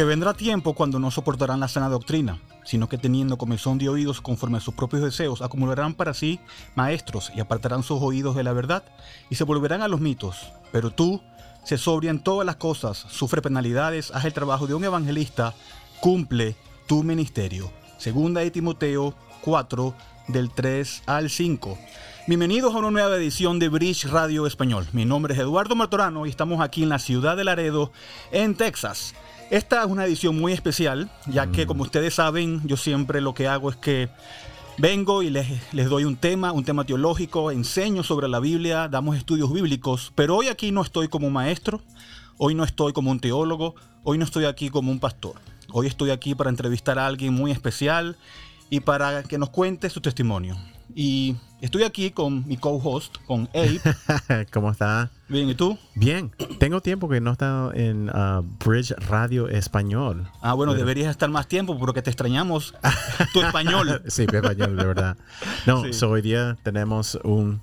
Porque vendrá tiempo cuando no soportarán la sana doctrina, sino que teniendo comezón de oídos conforme a sus propios deseos, acumularán para sí maestros y apartarán sus oídos de la verdad y se volverán a los mitos. Pero tú, se sobria en todas las cosas, sufre penalidades, haz el trabajo de un evangelista, cumple tu ministerio. Segunda de Timoteo 4, del 3 al 5. Bienvenidos a una nueva edición de Bridge Radio Español. Mi nombre es Eduardo Matorano y estamos aquí en la ciudad de Laredo, en Texas. Esta es una edición muy especial, ya que como ustedes saben, yo siempre lo que hago es que vengo y les, les, doy un tema, un tema teológico, enseño sobre la Biblia, damos estudios bíblicos, pero hoy aquí no estoy como maestro, hoy no estoy como un teólogo, hoy no estoy aquí como un pastor. Hoy estoy aquí para entrevistar a alguien muy especial y para que nos cuente su testimonio. Y estoy aquí con mi co-host, con Abe. ¿Cómo está? Bien, ¿y tú? Bien. Tengo tiempo que no he estado en uh, Bridge Radio Español. Ah, bueno, Pero... deberías estar más tiempo porque te extrañamos tu español. sí, mi español, de verdad. No, sí. so hoy día tenemos un,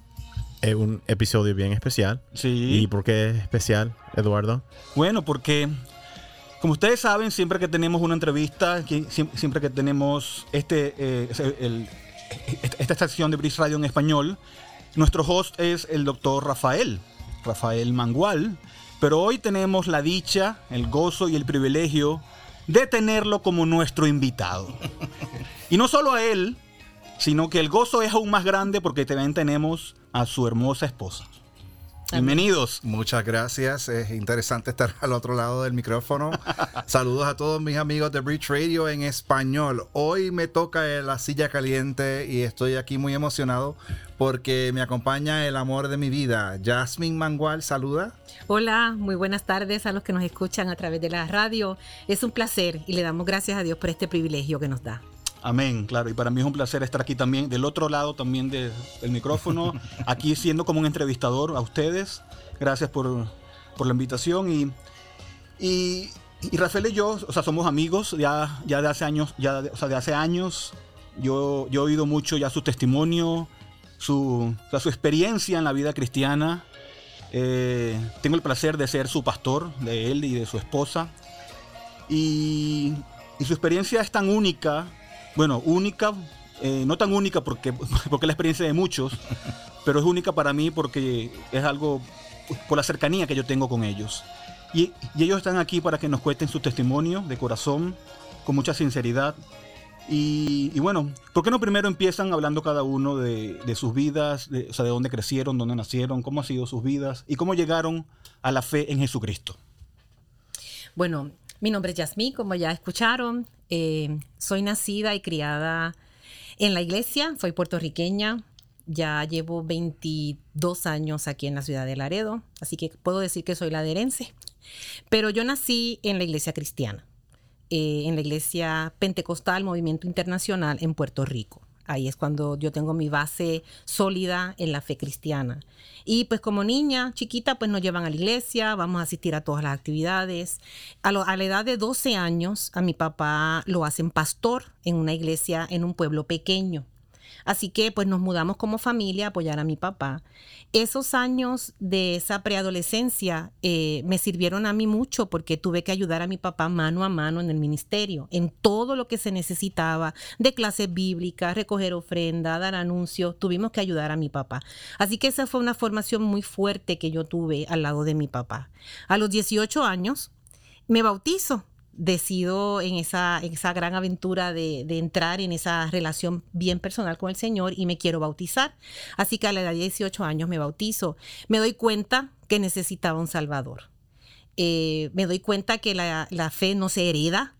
eh, un episodio bien especial. Sí. ¿Y por qué es especial, Eduardo? Bueno, porque como ustedes saben, siempre que tenemos una entrevista, siempre que tenemos este, eh, el, esta estación de Bris Radio en español, nuestro host es el doctor Rafael, Rafael Mangual. Pero hoy tenemos la dicha, el gozo y el privilegio de tenerlo como nuestro invitado. Y no solo a él, sino que el gozo es aún más grande porque también tenemos a su hermosa esposa. Bienvenidos. Muchas gracias. Es interesante estar al otro lado del micrófono. Saludos a todos mis amigos de Bridge Radio en español. Hoy me toca la silla caliente y estoy aquí muy emocionado porque me acompaña el amor de mi vida. Jasmine Mangual, saluda. Hola, muy buenas tardes a los que nos escuchan a través de la radio. Es un placer y le damos gracias a Dios por este privilegio que nos da. Amén, claro. Y para mí es un placer estar aquí también, del otro lado también de, del micrófono, aquí siendo como un entrevistador a ustedes. Gracias por, por la invitación. Y, y, y, Rafael y yo, o sea, somos amigos ya, ya de hace años, ya de, o sea, de hace años. Yo, yo he oído mucho ya su testimonio, su, o sea, su experiencia en la vida cristiana. Eh, tengo el placer de ser su pastor, de él y de su esposa. Y, y su experiencia es tan única bueno, única, eh, no tan única porque, porque es la experiencia de muchos, pero es única para mí porque es algo por la cercanía que yo tengo con ellos. Y, y ellos están aquí para que nos cuenten su testimonio de corazón, con mucha sinceridad. Y, y, bueno, ¿por qué no primero empiezan hablando cada uno de, de sus vidas, de, o sea, de dónde crecieron, dónde nacieron, cómo han sido sus vidas y cómo llegaron a la fe en Jesucristo? Bueno, mi nombre es Yasmín, como ya escucharon. Eh, soy nacida y criada en la iglesia, soy puertorriqueña, ya llevo 22 años aquí en la ciudad de Laredo, así que puedo decir que soy laderense. Pero yo nací en la iglesia cristiana, eh, en la iglesia pentecostal Movimiento Internacional en Puerto Rico. Ahí es cuando yo tengo mi base sólida en la fe cristiana. Y pues como niña chiquita, pues nos llevan a la iglesia, vamos a asistir a todas las actividades. A, lo, a la edad de 12 años, a mi papá lo hacen pastor en una iglesia en un pueblo pequeño. Así que pues nos mudamos como familia a apoyar a mi papá. Esos años de esa preadolescencia eh, me sirvieron a mí mucho porque tuve que ayudar a mi papá mano a mano en el ministerio, en todo lo que se necesitaba, de clases bíblicas, recoger ofrenda, dar anuncios, tuvimos que ayudar a mi papá. Así que esa fue una formación muy fuerte que yo tuve al lado de mi papá. A los 18 años me bautizo decido en esa, en esa gran aventura de, entrar en esa relación bien personal con el Señor y me quiero bautizar. Así que a la edad de 18 años me bautizo. Me doy cuenta que necesitaba un Salvador. Eh, me doy cuenta que la, la, fe no se hereda.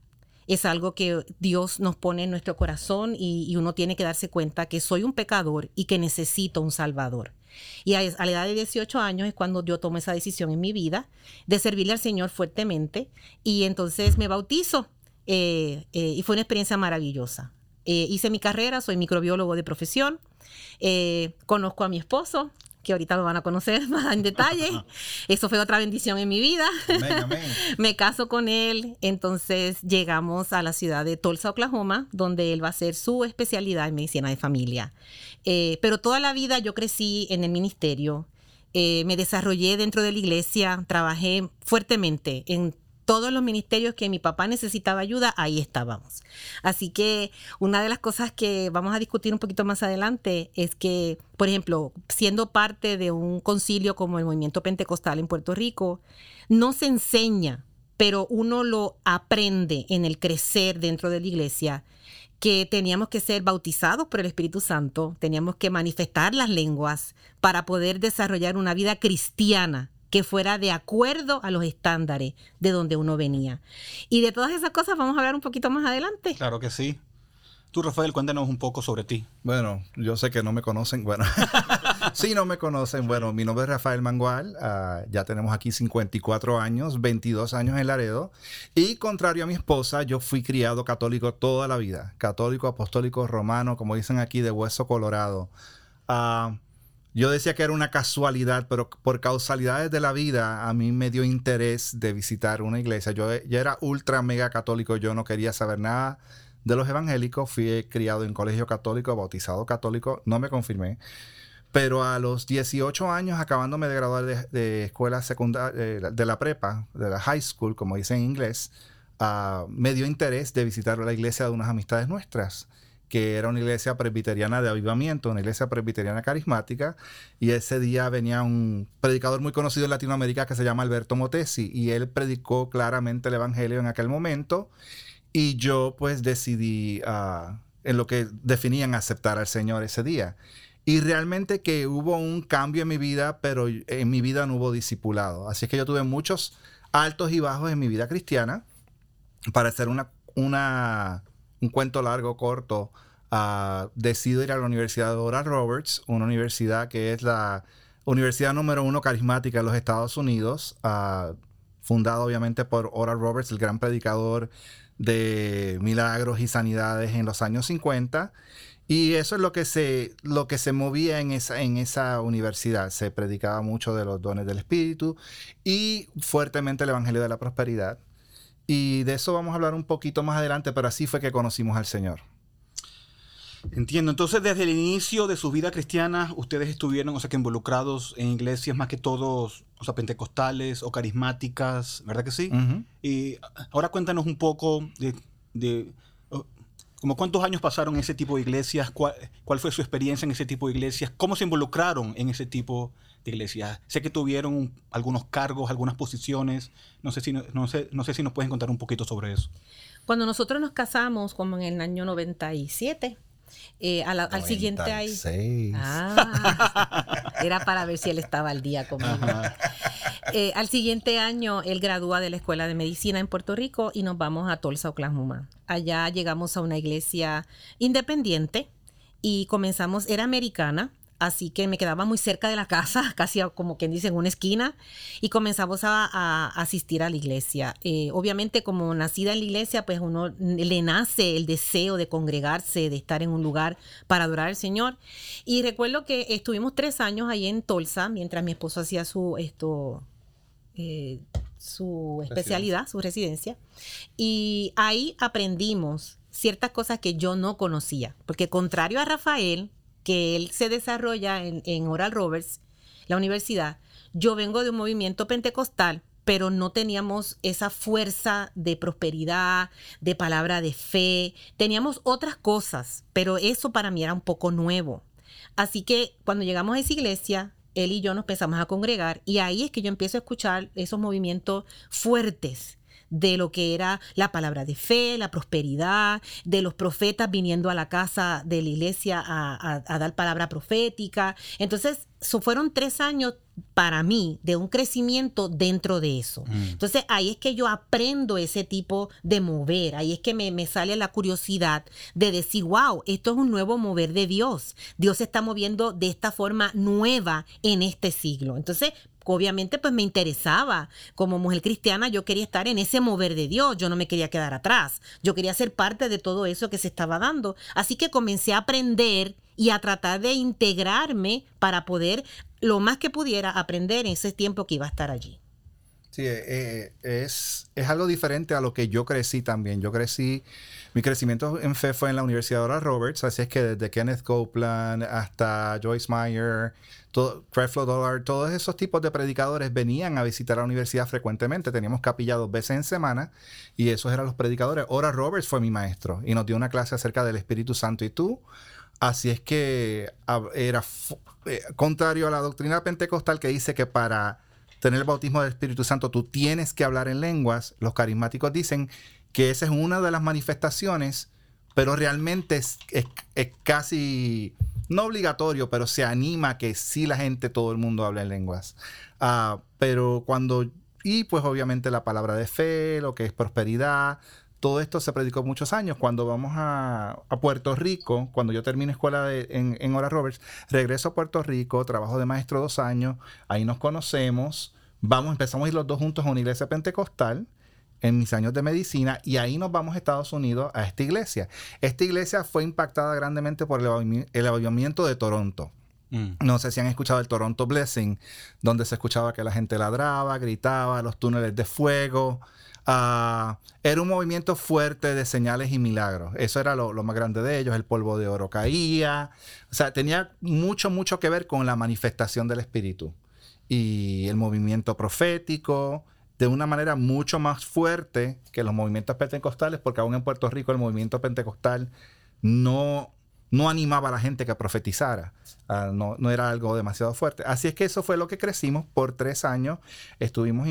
Es algo que Dios nos pone en nuestro corazón y uno tiene que darse cuenta que soy un pecador y que necesito un Salvador. Y a, la edad de 18 años es cuando yo tomo esa decisión en mi vida de servirle al Señor fuertemente y entonces me bautizo eh, eh, y fue una experiencia maravillosa. Eh, hice mi carrera, soy microbiólogo de profesión, conozco a mi esposo, que ahorita lo van a conocer más en detalle. Eso fue otra bendición en mi vida. Amén, amén. Me caso con él, entonces llegamos a la ciudad de Tulsa, Oklahoma, donde él va a hacer su especialidad en medicina de familia. Eh, pero toda la vida yo crecí en el ministerio, eh, me desarrollé dentro de la iglesia, trabajé fuertemente en todos los ministerios que mi papá necesitaba ayuda, ahí estábamos. Así que una de las cosas que vamos a discutir un poquito más adelante es que, por ejemplo, siendo parte de un concilio como el movimiento pentecostal en Puerto Rico, no se enseña, pero uno lo aprende en el crecer dentro de la iglesia que teníamos que ser bautizados por el Espíritu Santo, teníamos que manifestar las lenguas para poder desarrollar una vida cristiana que fuera de acuerdo a los estándares de donde uno venía. Y de todas esas cosas vamos a hablar un poquito más adelante. Claro que sí. Tú, Rafael, cuéntanos un poco sobre ti. Bueno, yo sé que no me conocen. Bueno, sí, no me conocen. Bueno, mi nombre es Rafael Mangual. Ah, ya tenemos aquí 54 años, 22 años en Laredo. Y contrario a mi esposa, yo fui criado católico toda la vida. Católico, apostólico, romano, como dicen aquí, de hueso colorado. Uh, yo decía que era una casualidad, pero por causalidades de la vida a mí me dio interés de visitar una iglesia. Yo ya era ultra mega católico, yo no quería saber nada de los evangélicos. Fui criado en colegio católico, bautizado católico, no me confirmé. Pero a los 18 años, acabándome de graduar de, escuela secundaria, eh, de, la prepa, de la high school, como dicen en inglés, ah, me dio interés de visitar la iglesia de unas amistades nuestras que era una iglesia presbiteriana de avivamiento, una iglesia presbiteriana carismática, y ese día venía un predicador muy conocido en Latinoamérica que se llama Alberto Motesi, y él predicó claramente el Evangelio en aquel momento, y yo pues decidí ah, en lo que definían aceptar al Señor ese día. Y realmente que hubo un cambio en mi vida, pero en mi vida no hubo discipulado. Así que yo tuve muchos altos y bajos en mi vida cristiana. Para hacer una, una un cuento largo, corto, uh, decido ir a la Universidad de Oral Roberts, una universidad que es la universidad número uno carismática de los Estados Unidos, uh, fundada obviamente por Oral Roberts, el gran predicador de milagros y sanidades en los años 50. Y eso es lo que se, lo que se movía en esa, en esa universidad. Se predicaba mucho de los dones del Espíritu y fuertemente el Evangelio de la Prosperidad. Y de eso vamos a hablar un poquito más adelante, pero así fue que conocimos al Señor. Entiendo. Entonces, desde el inicio de su vida cristiana, ustedes estuvieron, o sea, que involucrados en iglesias más que todos, o sea, pentecostales o carismáticas, ¿verdad que sí? Y ahora cuéntanos un poco de, como cuántos años pasaron en ese tipo de iglesias, ¿Cuál, cuál, fue su experiencia en ese tipo de iglesias, cómo se involucraron en ese tipo de iglesias. Sé que tuvieron algunos cargos, algunas posiciones, no sé, si, no, sé, no sé si nos pueden contar un poquito sobre eso. Cuando nosotros nos casamos, como en el año 97, eh, al siguiente año. Ah, era para ver si él estaba al día conmigo. Eh, al siguiente año, él gradúa de la Escuela de Medicina en Puerto Rico y nos vamos a Tulsa, Oklahoma. Allá llegamos a una iglesia independiente y comenzamos, era americana, así que me quedaba muy cerca de la casa, casi como quien dice en una esquina, y comenzamos a, asistir a la iglesia. Eh, obviamente como nacida en la iglesia, pues uno le nace el deseo de congregarse, de estar en un lugar para adorar al Señor. Y recuerdo que estuvimos tres años ahí en Tulsa, mientras mi esposo hacía su, esto, eh, su especialidad, su residencia, y ahí aprendimos ciertas cosas que yo no conocía, porque contrario a Rafael, que él se desarrolla en, Oral Roberts, la universidad, yo vengo de un movimiento pentecostal, pero no teníamos esa fuerza de prosperidad, de palabra de fe. Teníamos otras cosas, pero eso para mí era un poco nuevo. Así que cuando llegamos a esa iglesia, él y yo nos empezamos a congregar y ahí es que yo empiezo a escuchar esos movimientos fuertes de lo que era la palabra de fe, la prosperidad, de los profetas viniendo a la casa de la iglesia a, dar palabra profética. Entonces, fueron tres años para mí de un crecimiento dentro de eso. Mm. Entonces ahí es que yo aprendo ese tipo de mover, ahí es que me, me, sale la curiosidad de decir, wow, esto es un nuevo mover de Dios. Dios se está moviendo de esta forma nueva en este siglo. Entonces obviamente pues me interesaba. Como mujer cristiana yo quería estar en ese mover de Dios, yo no me quería quedar atrás, yo quería ser parte de todo eso que se estaba dando. Así que comencé a aprender y a tratar de integrarme para poder lo más que pudiera aprender en ese tiempo que iba a estar allí. Sí, eh, eh, es, es algo diferente a lo que yo crecí también. Yo crecí, mi crecimiento en fe fue en la Universidad de Roberts, así es que desde Kenneth Copeland hasta Joyce Meyer, todo, Creflo Dollar, todos esos tipos de predicadores venían a visitar la universidad frecuentemente. Teníamos capilla dos veces en semana y esos eran los predicadores. Oral Roberts fue mi maestro y nos dio una clase acerca del Espíritu Santo y tú. Así es que era eh, contrario a la doctrina pentecostal que dice que para tener el bautismo del Espíritu Santo, tú tienes que hablar en lenguas. Los carismáticos dicen que esa es una de las manifestaciones, pero realmente es, casi, no obligatorio, pero se anima que sí la gente, todo el mundo hable en lenguas. Ah, pero cuando, y pues obviamente la palabra de fe, lo que es prosperidad, todo esto se predicó muchos años. Cuando vamos a, Puerto Rico, cuando yo terminé escuela en, en Hora Roberts, regreso a Puerto Rico, trabajo de maestro dos años, ahí nos conocemos, vamos, empezamos a ir los dos juntos a una iglesia pentecostal en mis años de medicina y ahí nos vamos a Estados Unidos a esta iglesia. Esta iglesia fue impactada grandemente por el avivamiento de Toronto. Mm. No sé si han escuchado el Toronto Blessing, donde se escuchaba que la gente ladraba, gritaba, los túneles de fuego. Ah, era un movimiento fuerte de señales y milagros. Eso era lo, más grande de ellos. El polvo de oro caía. O sea, tenía mucho, mucho que ver con la manifestación del Espíritu y el movimiento profético de una manera mucho más fuerte que los movimientos pentecostales, porque aún en Puerto Rico el movimiento pentecostal no, no animaba a la gente que profetizara. Ah, no, no, era algo demasiado fuerte. Así es que eso fue lo que crecimos por tres años. Estuvimos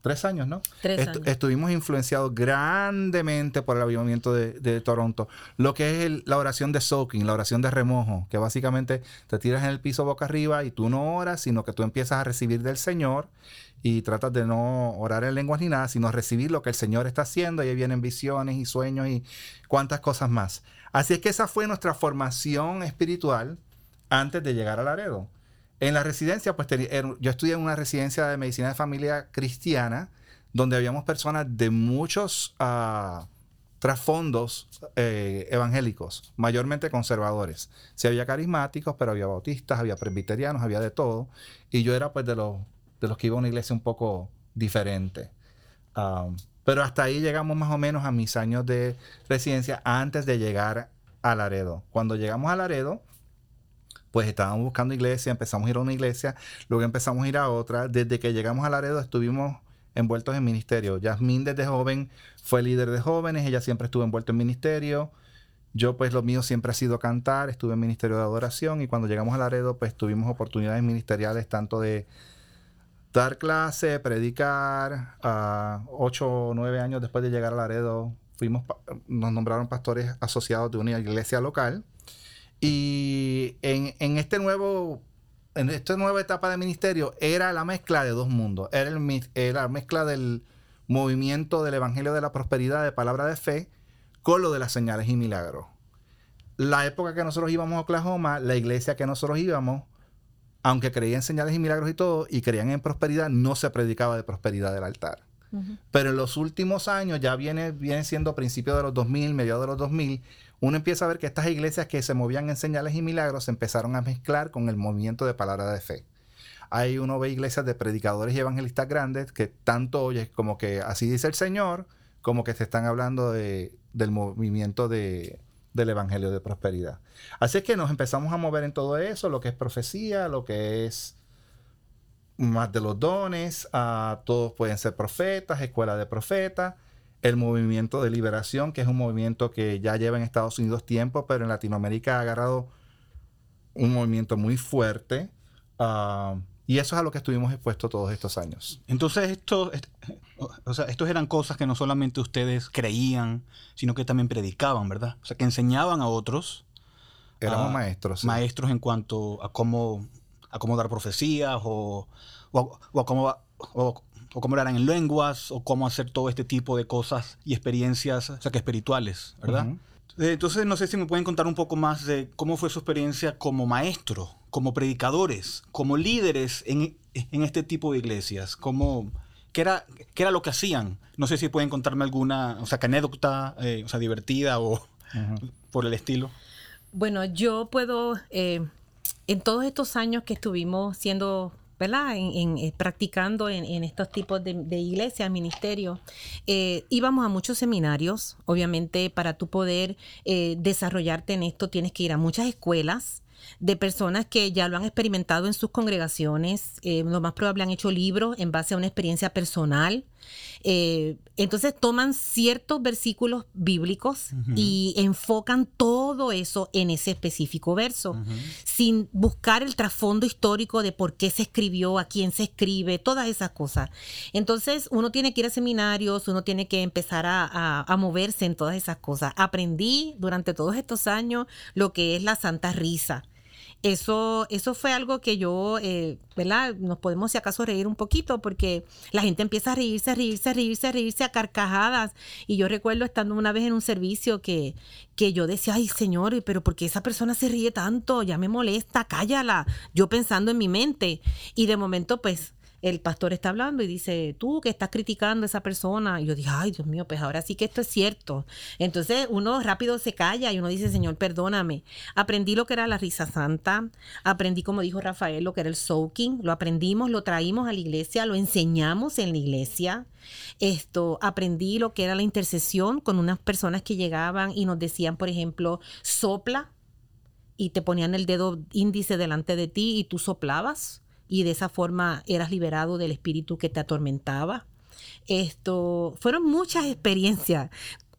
Tres años, ¿no? Tres años. estuvimos influenciados grandemente por el avivamiento de, Toronto. Lo que es la oración de soaking, la oración de remojo, que básicamente te tiras en el piso boca arriba y tú no oras, sino que tú empiezas a recibir del Señor y tratas de no orar en lenguas ni nada, sino recibir lo que el Señor está haciendo. Y ahí vienen visiones y sueños y cuantas cosas más. Así es que esa fue nuestra formación espiritual antes de llegar a Laredo. En la residencia, pues yo estudié en una residencia de medicina de familia cristiana, donde habíamos personas de muchos uh, trasfondos eh, evangélicos, mayormente conservadores. Sí había carismáticos, pero había bautistas, había presbiterianos, había de todo. Y yo era pues de los, de los que iba a una iglesia un poco diferente. Um, pero hasta ahí llegamos más o menos a mis años de residencia antes de llegar a Laredo. Cuando llegamos a Laredo, pues estábamos buscando iglesia, empezamos a ir a una iglesia, luego empezamos a ir a otra. Desde que llegamos a Laredo estuvimos envueltos en ministerio. Yasmín desde joven fue líder de jóvenes, ella siempre estuvo envuelta en ministerio. Yo pues lo mío siempre ha sido cantar, estuve en ministerio de adoración y cuando llegamos a Laredo pues tuvimos oportunidades ministeriales tanto de dar clase, predicar. ocho o nueve años después de llegar a Laredo fuimos, nos nombraron pastores asociados de una iglesia local y en, este nuevo, en esta nueva etapa de ministerio era la mezcla de dos mundos. Era, el, la mezcla del movimiento del Evangelio de la Prosperidad, de palabra de fe, con lo de las señales y milagros. La época que nosotros íbamos a Oklahoma, la iglesia que nosotros íbamos, aunque creían en señales y milagros y todo, y creían en prosperidad, no se predicaba de prosperidad del altar. Pero en los últimos años, ya viene, viene siendo principios de los 2000, mediados de los 2000, uno empieza a ver que estas iglesias que se movían en señales y milagros se empezaron a mezclar con el movimiento de palabra de fe. Hay uno ve iglesias de predicadores y evangelistas grandes que tanto oye como que así dice el Señor, como que se están hablando de, del movimiento de, del evangelio de prosperidad. Así es que nos empezamos a mover en todo eso, lo que es profecía, lo que es más de los dones, a todos pueden ser profetas, escuela de profetas el movimiento de liberación, que es un movimiento que ya lleva en Estados Unidos tiempo, pero en Latinoamérica ha agarrado un movimiento muy fuerte. Ah, y eso es a lo que estuvimos expuestos todos estos años. Entonces, esto, o sea, estos eran cosas que no solamente ustedes creían, sino que también predicaban, ¿verdad? O sea, que enseñaban a otros. Éramos maestros. Maestros en cuanto a cómo, a cómo dar profecías o, o, a cómo o cómo eran en lenguas, o cómo hacer todo este tipo de cosas y experiencias, o sea, que espirituales, ¿verdad? Eh, entonces, no sé si me pueden contar un poco más de cómo fue su experiencia como maestro, como predicadores, como líderes en, este tipo de iglesias, cómo, qué, era, qué era lo que hacían. No sé si pueden contarme alguna, o sea, anécdota, eh, o sea, divertida o por el estilo. Bueno, yo puedo, eh, en todos estos años que estuvimos siendo ¿verdad? En, eh, practicando en, estos tipos de, iglesias, ministerios, eh, íbamos a muchos seminarios. Obviamente, para tú poder eh, desarrollarte en esto, tienes que ir a muchas escuelas de personas que ya lo han experimentado en sus congregaciones, eh, lo más probable han hecho libros en base a una experiencia personal. Eh, entonces toman ciertos versículos bíblicos y enfocan todo eso en ese específico verso, sin buscar el trasfondo histórico de por qué se escribió, a quién se escribe, todas esas cosas. Entonces uno tiene que ir a seminarios, uno tiene que empezar a, a moverse en todas esas cosas. Aprendí durante todos estos años lo que es la santa risa eso, eso fue algo que yo, eh, ¿verdad? Nos podemos si acaso reír un poquito porque la gente empieza a reírse, a reírse, a reírse, a reírse a carcajadas. Y yo recuerdo estando una vez en un servicio que, que yo decía, ay señor, pero ¿por qué esa persona se ríe tanto? Ya me molesta, cállala. Yo pensando en mi mente. Y de momento, pues, el pastor está hablando y dice, tú que estás criticando a esa persona. Y yo dije, ay, Dios mío, pues ahora sí que esto es cierto. Entonces uno rápido se calla y uno dice, Señor, perdóname. Aprendí lo que era la risa santa, aprendí, como dijo Rafael, lo que era el soaking, lo aprendimos, lo traímos a la iglesia, lo enseñamos en la iglesia. Esto, aprendí lo que era la intercesión con unas personas que llegaban y nos decían, por ejemplo, sopla y te ponían el dedo índice delante de ti y tú soplabas y de esa forma eras liberado del espíritu que te atormentaba. Esto fueron muchas experiencias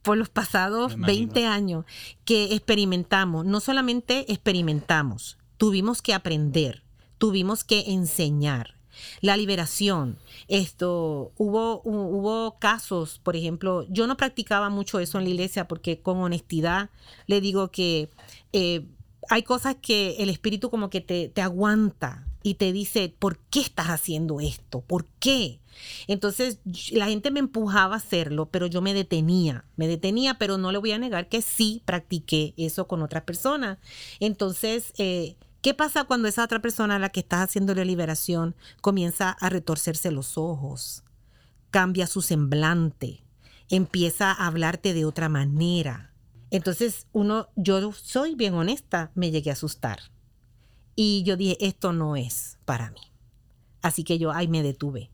por los pasados 20 años que experimentamos, no solamente experimentamos, tuvimos que aprender, tuvimos que enseñar. La liberación, esto, hubo, hubo casos, por ejemplo, yo no practicaba mucho eso en la iglesia porque con honestidad le digo que eh, hay cosas que el espíritu como que te, te aguanta, y te dice, ¿por qué estás haciendo esto? ¿Por qué? Entonces la gente me empujaba a hacerlo, pero yo me detenía, me detenía, pero no le voy a negar que sí practiqué eso con otras personas. Entonces, eh, ¿qué pasa cuando esa otra persona a la que estás haciendo la liberación comienza a retorcerse los ojos, cambia su semblante, empieza a hablarte de otra manera? Entonces, uno, yo soy bien honesta, me llegué a asustar y yo dije, esto no es para mí. Así que yo ahí me detuve,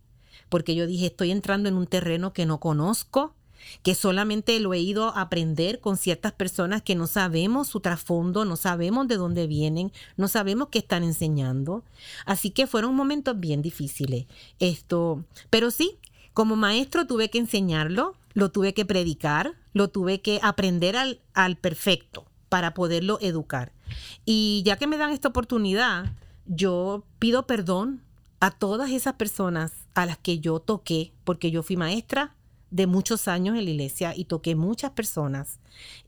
porque yo dije, estoy entrando en un terreno que no conozco, que solamente lo he ido a aprender con ciertas personas que no sabemos su trasfondo, no sabemos de dónde vienen, no sabemos qué están enseñando. Así que fueron momentos bien difíciles. Esto, pero sí, como maestro tuve que enseñarlo, lo tuve que predicar, lo tuve que aprender al, al perfecto para poderlo educar. Y ya que me dan esta oportunidad, yo pido perdón a todas esas personas a las que yo toqué, porque yo fui maestra de muchos años en la iglesia y toqué muchas personas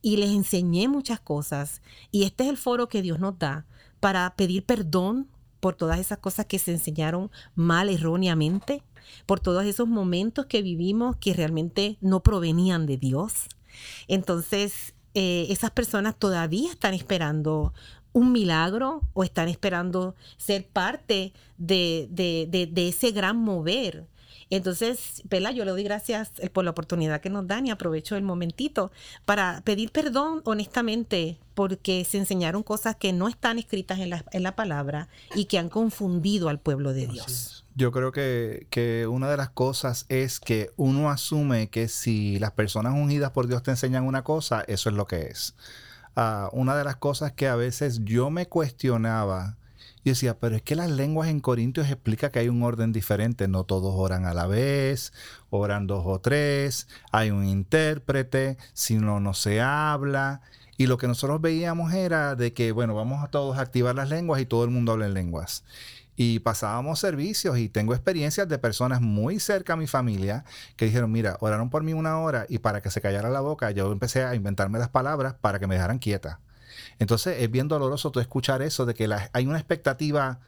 y les enseñé muchas cosas. Y este es el foro que Dios nos da para pedir perdón por todas esas cosas que se enseñaron mal, erróneamente, por todos esos momentos que vivimos que realmente no provenían de Dios. Entonces, eh, esas personas todavía están esperando un milagro o están esperando ser parte de, ese gran mover. Entonces, Pela, yo le doy gracias eh, por la oportunidad que nos dan y aprovecho el momentito para pedir perdón honestamente porque se enseñaron cosas que no están escritas en la, en la palabra y que han confundido al pueblo de Dios. Yo creo que, una de las cosas es que uno asume que si las personas ungidas por Dios te enseñan una cosa, eso es lo que es. Ah, una de las cosas que a veces yo me cuestionaba, y decía, pero es que las lenguas en Corintios explica que hay un orden diferente, no todos oran a la vez, oran dos o tres, hay un intérprete, si no, no se habla. Y lo que nosotros veíamos era de que, bueno, vamos a todos activar las lenguas y todo el mundo habla en lenguas y pasábamos servicios y tengo experiencias de personas muy cerca a mi familia que dijeron, mira, oraron por mí una hora y para que se callara la boca yo empecé a inventarme las palabras para que me dejaran quieta. Entonces es bien doloroso tú escuchar eso de que hay una expectativa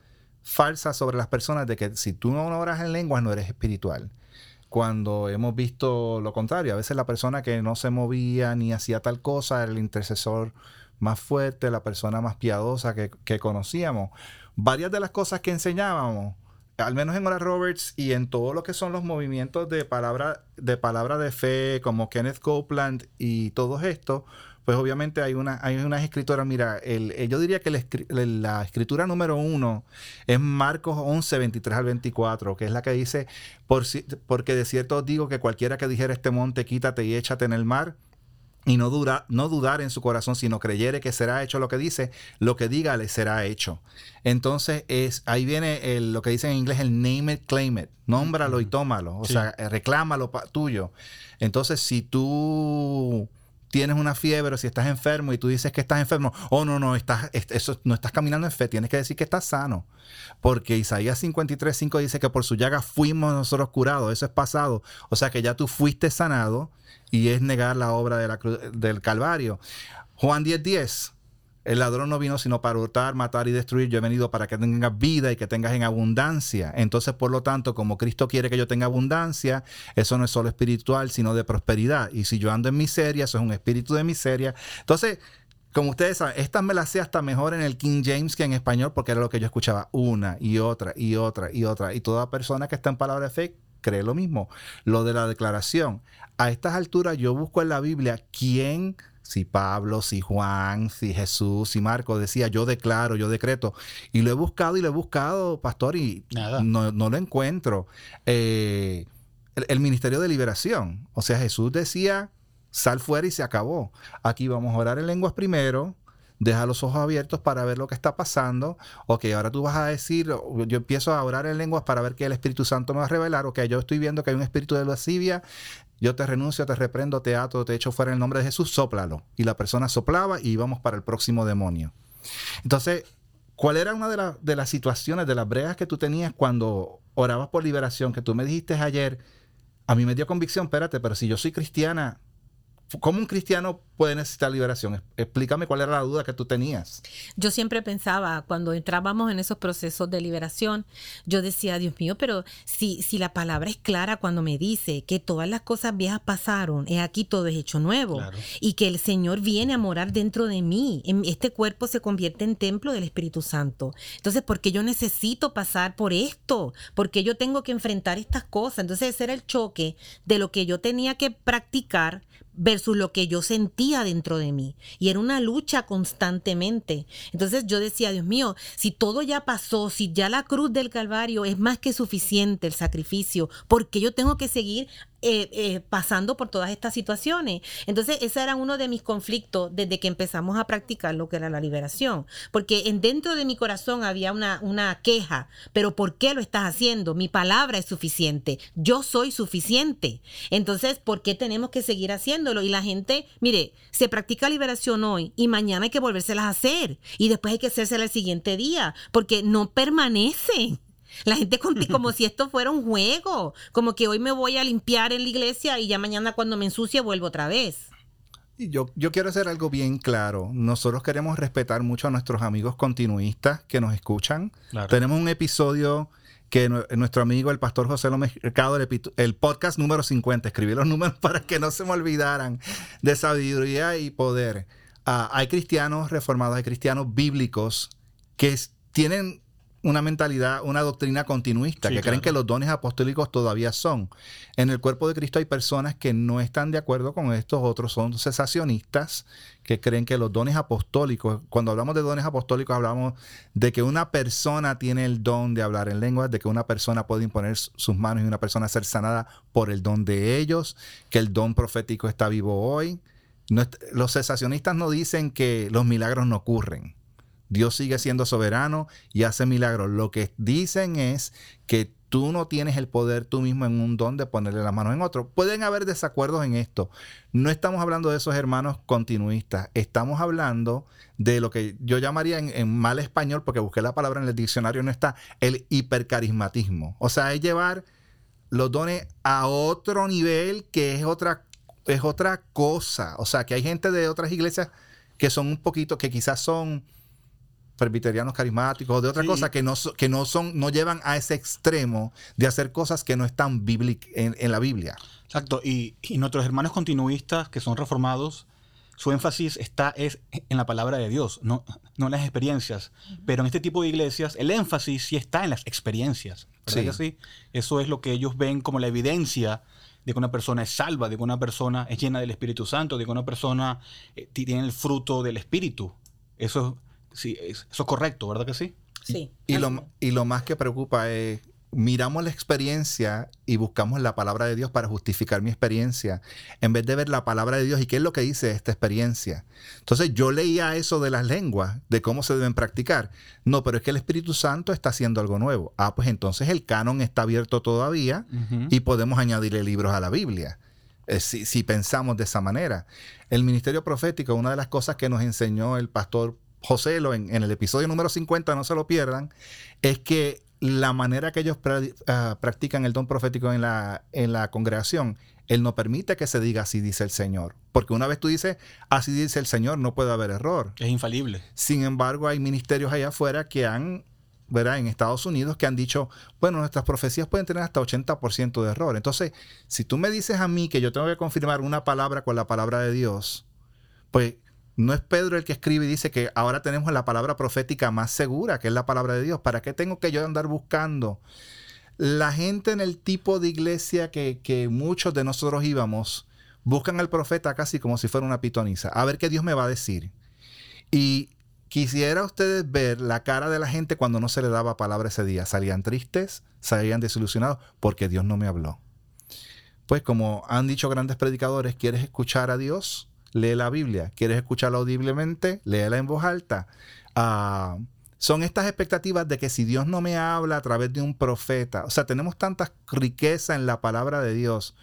falsa sobre las personas de que si tú no oras en lenguas no eres espiritual. Cuando hemos visto lo contrario, a veces la persona que no se movía ni hacía tal cosa era el intercesor más fuerte, la persona más piadosa que, que conocíamos varias de las cosas que enseñábamos, al menos en Oral Roberts y en todo lo que son los movimientos de palabra de, palabra de fe, como Kenneth Copeland y todo esto, pues obviamente hay, una, hay unas escritoras, mira, el, eh, yo diría que la, escritura número uno es Marcos 11, 23 al 24, que es la que dice, Por porque de cierto os digo que cualquiera que dijera este monte, quítate y échate en el mar, y no, dura, no dudar en su corazón, sino creyere que será hecho lo que dice, lo que diga le será hecho. Entonces, es, ahí viene lo que dicen en inglés el name it, claim it. Nómbralo y tómalo. O sea, reclámalo tuyo. Entonces, si tú tienes una fiebre o si estás enfermo y tú dices que estás enfermo, oh no, no, estás, eso, no estás caminando en fe, tienes que decir que estás sano. Porque Isaías 53, 5 dice que por su llaga fuimos nosotros curados, eso es pasado. O sea que ya tú fuiste sanado y es negar la obra de la del Calvario. Juan 10, 10. El ladrón no vino sino para hurtar, matar y destruir. Yo he venido para que tengas vida y que tengas en abundancia. Entonces, por lo tanto, como Cristo quiere que yo tenga abundancia, eso no es solo espiritual, sino de prosperidad. Y si yo ando en miseria, eso es un espíritu de miseria. Entonces, como ustedes saben, estas me las sé hasta mejor en el King James que en español, porque era lo que yo escuchaba una y otra y otra y otra. Y toda persona que está en palabra de fe cree lo mismo. Lo de la declaración. A estas alturas yo busco en la Biblia quién, si Pablo, si Juan, si Jesús, si Marco decía yo declaro, yo decreto. Y lo he buscado y lo he buscado, pastor, y No, lo encuentro. Eh, el, ministerio de liberación. O sea, Jesús decía, sal fuera y se acabó. Aquí vamos a orar en lenguas primero, deja los ojos abiertos para ver lo que está pasando. Ok, ahora tú vas a decir, yo empiezo a orar en lenguas para ver que el Espíritu Santo me va a revelar. Ok, yo estoy viendo que hay un espíritu de lascivia. Yo te renuncio, te reprendo, te ato, te echo fuera en el nombre de Jesús, sóplalo. Y la persona soplaba y íbamos para el próximo demonio. Entonces, ¿cuál era una de, de las situaciones, de las bregas que tú tenías cuando orabas por liberación? Que tú me dijiste ayer, a mí me dio convicción, espérate, pero si yo soy cristiana, ¿Cómo un cristiano puede necesitar liberación? Explícame cuál era la duda que tú tenías. Yo siempre pensaba, cuando entrábamos en esos procesos de liberación, yo decía, Dios mío, pero si, si la palabra es clara cuando me dice que todas las cosas viejas pasaron, es aquí todo es hecho nuevo, y que el Señor viene a morar dentro de mí, este cuerpo se convierte en templo del Espíritu Santo. Entonces, ¿por qué yo necesito pasar por esto? ¿Por qué yo tengo que enfrentar estas cosas? Entonces, ese era el choque de lo que yo tenía que practicar versus lo que yo sentía dentro de mí. Y era una lucha constantemente. Entonces yo decía, Dios mío, si todo ya pasó, si ya la cruz del Calvario es más que suficiente el sacrificio, ¿por qué yo tengo que seguir eh, eh, pasando por todas estas situaciones. Entonces, ese era uno de mis conflictos desde que empezamos a practicar lo que era la liberación. Porque en dentro de mi corazón había una, una queja, pero ¿por qué lo estás haciendo? Mi palabra es suficiente, yo soy suficiente. Entonces, ¿por qué tenemos que seguir haciéndolo? Y la gente, mire, se practica liberación hoy y mañana hay que volvérselas a hacer y después hay que hacérselas el siguiente día, porque no permanecen. La gente como si esto fuera un juego, como que hoy me voy a limpiar en la iglesia y ya mañana cuando me ensucie vuelvo otra vez. Yo, yo quiero hacer algo bien claro. Nosotros queremos respetar mucho a nuestros amigos continuistas que nos escuchan. Tenemos un episodio que nuestro amigo el pastor José López Mercado, el, podcast número 50, escribí los números para que no se me olvidaran de sabiduría y poder. Ah, hay cristianos reformados, hay cristianos bíblicos que tienen una mentalidad, una doctrina continuista, que creen que los dones apostólicos todavía son. En el cuerpo de Cristo hay personas que no están de acuerdo con estos, otros son cesacionistas, que creen que los dones apostólicos, cuando hablamos de dones apostólicos hablamos de que una persona tiene el don de hablar en lenguas, de que una persona puede imponer sus manos y una persona ser sanada por el don de ellos, que el don profético está vivo hoy. los cesacionistas no dicen que los milagros no ocurren Dios sigue siendo soberano y hace milagros. Lo que dicen es que tú no tienes el poder tú mismo en un don de ponerle la mano en otro. Pueden haber desacuerdos en esto. No estamos hablando de esos hermanos continuistas. Estamos hablando de lo que yo llamaría en, mal español, porque busqué la palabra en el diccionario, no está, el hipercarismatismo. O sea, es llevar los dones a otro nivel que es otra, es otra cosa. O sea, que hay gente de otras iglesias que son un poquito, que quizás son presbiterianos carismáticos, de otra cosa que no, que no son, no llevan a ese extremo de hacer cosas que no están en, en la Biblia. Exacto, y, y, nuestros hermanos continuistas que son reformados, su énfasis está es en la palabra de Dios, no, no en las experiencias. Pero en este tipo de iglesias, el énfasis sí está en las experiencias. Sí. Eso es lo que ellos ven como la evidencia de que una persona es salva, de que una persona es llena del Espíritu Santo, de que una persona eh, tiene el fruto del Espíritu. Eso, sí, eso es correcto, ¿verdad que sí? Sí. Y lo, y lo más que preocupa es miramos la experiencia y buscamos la palabra de Dios para justificar mi experiencia, en vez de ver la palabra de Dios y qué es lo que dice esta experiencia. Entonces yo leía eso de las lenguas, de cómo se deben practicar. No, pero es que el Espíritu Santo está haciendo algo nuevo. Ah, pues entonces el canon está abierto todavía y podemos añadirle libros a la Biblia. Eh, si, pensamos de esa manera. El ministerio profético, una de las cosas que nos enseñó el pastor José en, en el episodio número 50, no se lo pierdan, es que la manera que ellos ah, practican el don profético en la, en la congregación, Él no permite que se diga así dice el Señor. Porque una vez tú dices así dice el Señor, no puede haber error. Es infalible. Sin embargo, hay ministerios allá afuera que han, ¿verdad? En Estados Unidos que han dicho, bueno, nuestras profecías pueden tener hasta 80% de error. Entonces, si tú me dices a mí que yo tengo que confirmar una palabra con la palabra de Dios, pues no es Pedro el que escribe y dice que ahora tenemos la palabra profética más segura, que es la palabra de Dios. ¿Para qué tengo que yo andar buscando? La gente en el tipo de iglesia que, muchos de nosotros íbamos, buscan al profeta casi como si fuera una pitoniza. A ver qué Dios me va a decir. Y quisiera ustedes ver la cara de la gente cuando no se le daba palabra ese día. Salían tristes, salían desilusionados porque Dios no me habló. Pues como han dicho grandes predicadores, ¿quieres escuchar a Dios? Lee la Biblia. ¿Quieres escucharla audiblemente? Léela en voz alta. Ah, son estas expectativas de que si Dios no me habla a través de un profeta, o sea, tenemos tanta riqueza en la palabra de Dios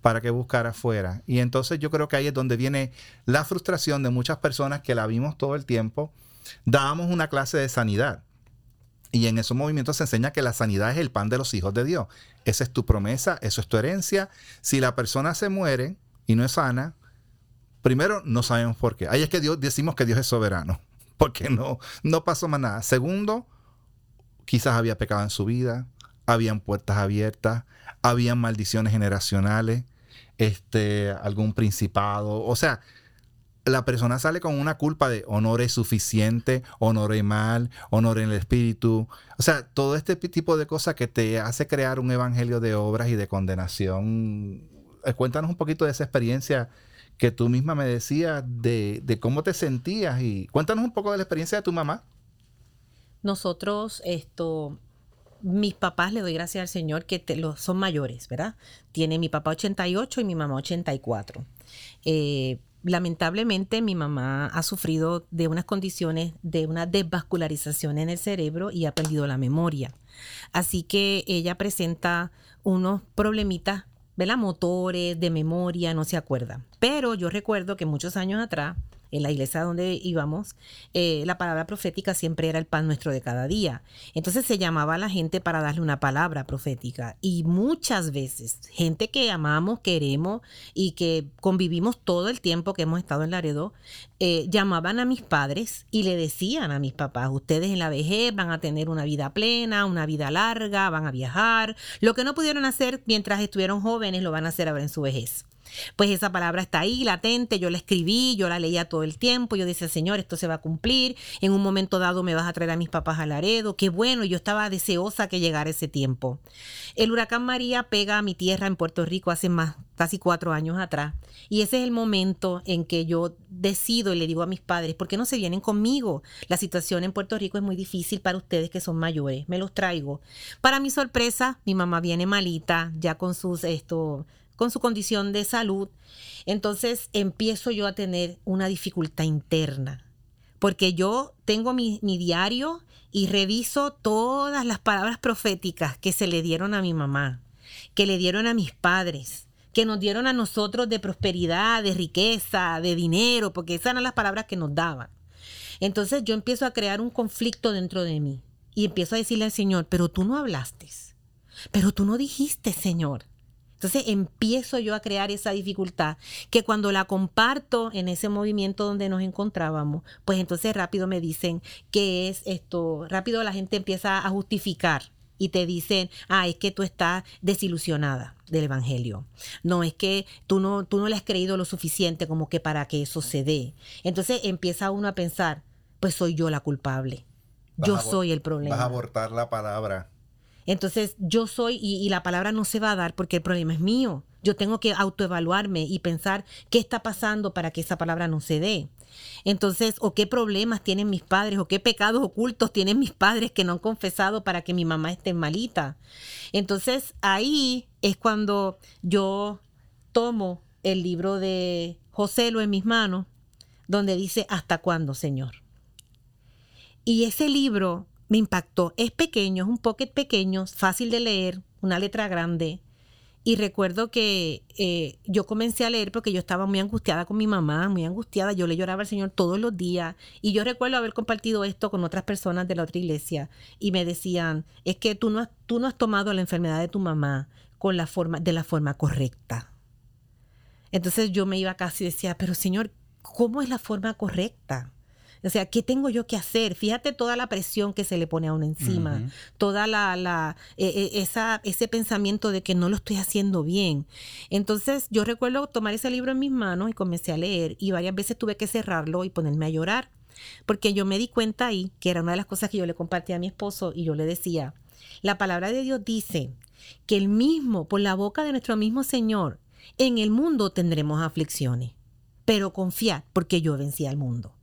para que buscar afuera. Y entonces yo creo que ahí es donde viene la frustración de muchas personas que la vimos todo el tiempo. Dábamos una clase de sanidad. Y en esos movimientos se enseña que la sanidad es el pan de los hijos de Dios. Esa es tu promesa, eso es tu herencia. Si la persona se muere y no es sana, Primero, no sabemos por qué. Ahí es que Dios, decimos que Dios es soberano, porque no, no pasó más nada. Segundo, quizás había pecado en su vida, habían puertas abiertas, habían maldiciones generacionales, este, algún principado. O sea, la persona sale con una culpa de honor es suficiente, honor es mal, honor en el espíritu. O sea, todo este tipo de cosas que te hace crear un evangelio de obras y de condenación. Eh, cuéntanos un poquito de esa experiencia que tú misma me decías de, cómo te sentías y cuéntanos un poco de la experiencia de tu mamá. Nosotros, esto, mis papás, le doy gracias al Señor que son mayores, ¿verdad? Tiene mi papá 88 y mi mamá 84. Eh, lamentablemente mi mamá ha sufrido de unas condiciones de una desvascularización en el cerebro y ha perdido la memoria. Así que ella presenta unos problemitas ¿verdad? Motores, de memoria, no se acuerda. Pero yo recuerdo que muchos años atrás, en la iglesia donde íbamos, eh, la palabra profética siempre era el pan nuestro de cada día. Entonces se llamaba a la gente para darle una palabra profética. Y muchas veces, gente que amamos, queremos y que convivimos todo el tiempo que hemos estado en Laredo, eh, llamaban a mis padres y le decían a mis papás, ustedes en la vejez van a tener una vida plena, una vida larga, van a viajar. Lo que no pudieron hacer mientras estuvieron jóvenes lo van a hacer ahora en su vejez. Pues esa palabra está ahí, latente, yo la escribí, yo la leía todo el tiempo, yo decía, Señor, esto se va a cumplir, en un momento dado me vas a traer a mis papás a Laredo, qué bueno, yo estaba deseosa que llegara ese tiempo. El huracán María pega a mi tierra en Puerto Rico hace más, casi cuatro años atrás, y ese es el momento en que yo decido y le digo a mis padres, ¿por qué no se vienen conmigo? La situación en Puerto Rico es muy difícil para ustedes que son mayores, me los traigo. Para mi sorpresa, mi mamá viene malita, ya con sus esto con su condición de salud, entonces empiezo yo a tener una dificultad interna, porque yo tengo mi, diario y reviso todas las palabras proféticas que se le dieron a mi mamá, que le dieron a mis padres, que nos dieron a nosotros de prosperidad, de riqueza, de dinero, porque esas eran las palabras que nos daban. Entonces yo empiezo a crear un conflicto dentro de mí y empiezo a decirle al Señor, pero tú no hablaste, pero tú no dijiste, Señor. Entonces empiezo yo a crear esa dificultad que cuando la comparto en ese movimiento donde nos encontrábamos, pues entonces rápido me dicen que es esto, rápido la gente empieza a justificar y te dicen, ah, es que tú estás desilusionada del Evangelio. No, es que tú no, tú no le has creído lo suficiente como que para que eso se dé. Entonces empieza uno a pensar, pues soy yo la culpable. Yo soy el problema. Vas a abortar la palabra entonces yo soy, y, la palabra no se va a dar porque el problema es mío. Yo tengo que autoevaluarme y pensar qué está pasando para que esa palabra no se dé. Entonces, o qué problemas tienen mis padres, o qué pecados ocultos tienen mis padres que no han confesado para que mi mamá esté malita. Entonces, ahí es cuando yo tomo el libro de José lo en mis manos, donde dice, ¿hasta cuándo, Señor? Y ese libro me impactó. Es pequeño, es un pocket pequeño, fácil de leer, una letra grande. Y recuerdo que eh, yo comencé a leer porque yo estaba muy angustiada con mi mamá, muy angustiada. Yo le lloraba al Señor todos los días. Y yo recuerdo haber compartido esto con otras personas de la otra iglesia. Y me decían, es que tú no has, tú no has tomado la enfermedad de tu mamá con la forma, de la forma correcta. Entonces yo me iba casi y decía, pero Señor, ¿cómo es la forma correcta? O sea, ¿qué tengo yo que hacer? Fíjate toda la presión que se le pone a uno encima, toda la, la e, e, esa, ese pensamiento de que no lo estoy haciendo bien. Entonces, yo recuerdo tomar ese libro en mis manos y comencé a leer y varias veces tuve que cerrarlo y ponerme a llorar, porque yo me di cuenta ahí, que era una de las cosas que yo le compartía a mi esposo y yo le decía, la palabra de Dios dice que el mismo, por la boca de nuestro mismo Señor, en el mundo tendremos aflicciones, pero confiad porque yo vencí al mundo.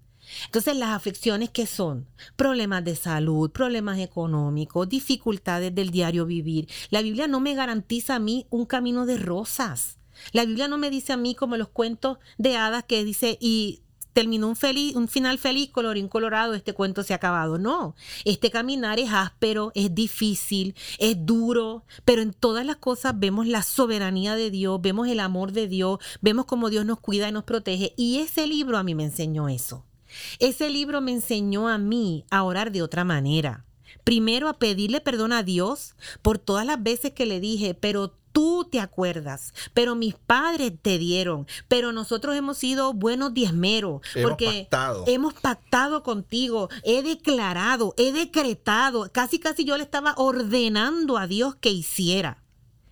Entonces, las aflicciones que son problemas de salud, problemas económicos, dificultades del diario vivir. La Biblia no me garantiza a mí un camino de rosas. La Biblia no me dice a mí como los cuentos de hadas que dice y terminó un, feliz, un final feliz, colorín colorado, este cuento se ha acabado. No, este caminar es áspero, es difícil, es duro, pero en todas las cosas vemos la soberanía de Dios, vemos el amor de Dios, vemos cómo Dios nos cuida y nos protege. Y ese libro a mí me enseñó eso. Ese libro me enseñó a mí a orar de otra manera. Primero a pedirle perdón a Dios por todas las veces que le dije, pero tú te acuerdas, pero mis padres te dieron, pero nosotros hemos sido buenos diezmeros, porque hemos pactado contigo, he declarado, he decretado, casi casi yo le estaba ordenando a Dios que hiciera.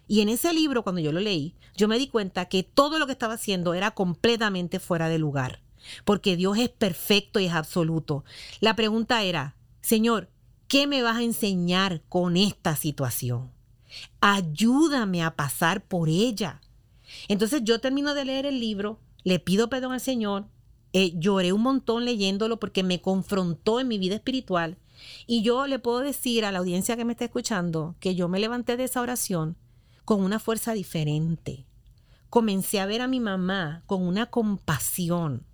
Y en ese libro, cuando yo lo leí, yo me di cuenta que todo lo que estaba haciendo era completamente fuera de lugar porque Dios es perfecto y es absoluto. La pregunta era, Señor, ¿qué me vas a enseñar con esta situación? Ayúdame a pasar por ella. Entonces yo termino de leer el libro, le pido perdón al Señor, eh, lloré un montón leyéndolo porque me confrontó en mi vida espiritual. Y yo le puedo decir a la audiencia que me está escuchando que yo me levanté de esa oración con una fuerza diferente. Comencé a ver a mi mamá con una compasión,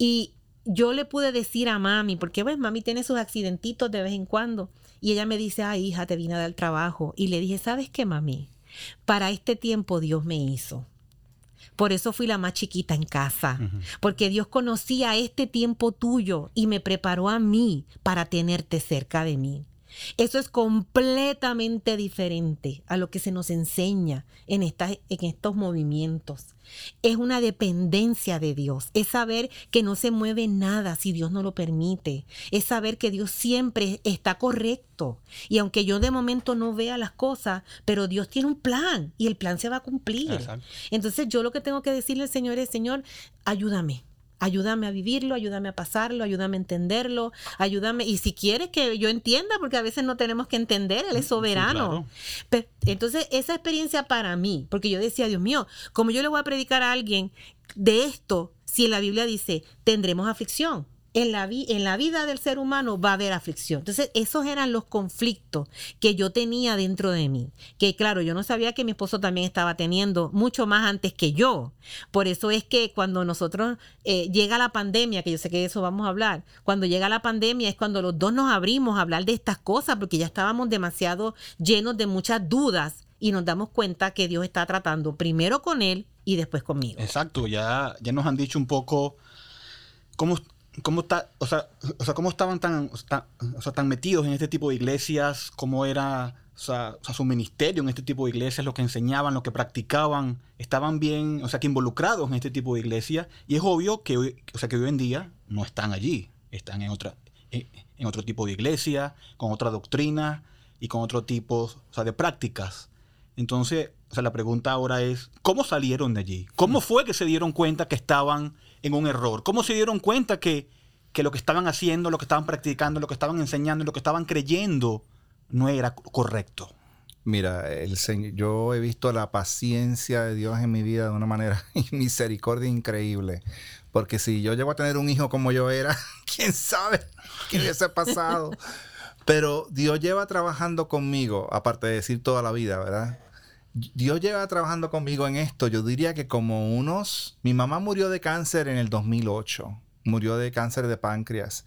y yo le pude decir a mami, porque pues mami tiene sus accidentitos de vez en cuando, y ella me dice, ay hija, te vine a dar trabajo. Y le dije, ¿sabes qué, mami? Para este tiempo Dios me hizo. Por eso fui la más chiquita en casa, porque Dios conocía este tiempo tuyo y me preparó a mí para tenerte cerca de mí. Eso es completamente diferente a lo que se nos enseña en, en estos movimientos. Es una dependencia de Dios. Es saber que no se mueve nada si Dios no lo permite. Es saber que Dios siempre está correcto. Y aunque yo de momento no vea las cosas, pero Dios tiene un plan y el plan se va a cumplir. Entonces yo lo que tengo que decirle al Señor es, Señor, ayúdame Ayúdame a vivirlo, ayúdame a pasarlo, ayúdame a entenderlo, ayúdame. Y si quieres que yo entienda, porque a veces no tenemos que entender, Él es soberano. entonces, esa experiencia para mí, porque yo decía, Dios mío, como yo le voy a predicar a alguien de esto, si en la Biblia dice, tendremos aflicción en la, en la vida del ser humano va a haber aflicción. Entonces, esos eran los conflictos que yo tenía dentro de mí. Que claro, yo no sabía que mi esposo también estaba teniendo mucho más antes que yo. Por eso es que cuando nosotros eh, llega la pandemia, que yo sé que de eso vamos a hablar, cuando llega la pandemia es cuando los dos nos abrimos a hablar de estas cosas, porque ya estábamos demasiado llenos de muchas dudas y nos damos cuenta que Dios está tratando primero con él y después conmigo. Exacto, ya, ya nos han dicho un poco cómo ¿Cómo, está, o sea, o sea, ¿Cómo estaban tan, o sea, tan metidos en este tipo de iglesias? ¿Cómo era o sea, su ministerio en este tipo de iglesias? Lo que enseñaban, lo que practicaban. ¿Estaban bien, o sea, que involucrados en este tipo de iglesias? Y es obvio que hoy, o sea, que hoy en día no están allí. Están en, otra, en, otro tipo de iglesia, con otra doctrina y con otro tipo o sea, de prácticas. Entonces, o sea, la pregunta ahora es, ¿cómo salieron de allí? ¿Cómo fue que se dieron cuenta que estaban en un error? ¿Cómo se dieron cuenta que, lo que estaban haciendo, lo que estaban practicando, lo que estaban enseñando, lo que estaban creyendo no era correcto? Mira, el yo he visto la paciencia de Dios en mi vida de una manera y misericordia increíble. Porque si yo llego a tener un hijo como yo era, quién sabe qué hubiese pasado. Pero Dios lleva trabajando conmigo, aparte de decir toda la vida, ¿verdad? Dios lleva trabajando conmigo en esto, yo diría que como unos... Mi mamá murió de cáncer en el 2008, murió de cáncer de páncreas.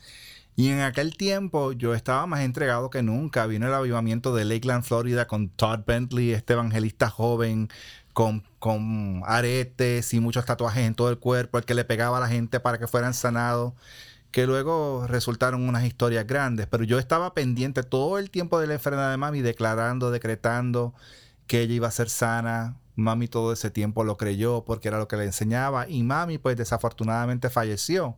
Y en aquel tiempo yo estaba más entregado que nunca. Vino el avivamiento de Lakeland, Florida, con Todd Bentley, este evangelista joven, con, con aretes y muchos tatuajes en todo el cuerpo, el que le pegaba a la gente para que fueran sanados que luego resultaron unas historias grandes, pero yo estaba pendiente todo el tiempo de la enfermedad de mami, declarando, decretando que ella iba a ser sana. Mami todo ese tiempo lo creyó porque era lo que le enseñaba y mami pues desafortunadamente falleció.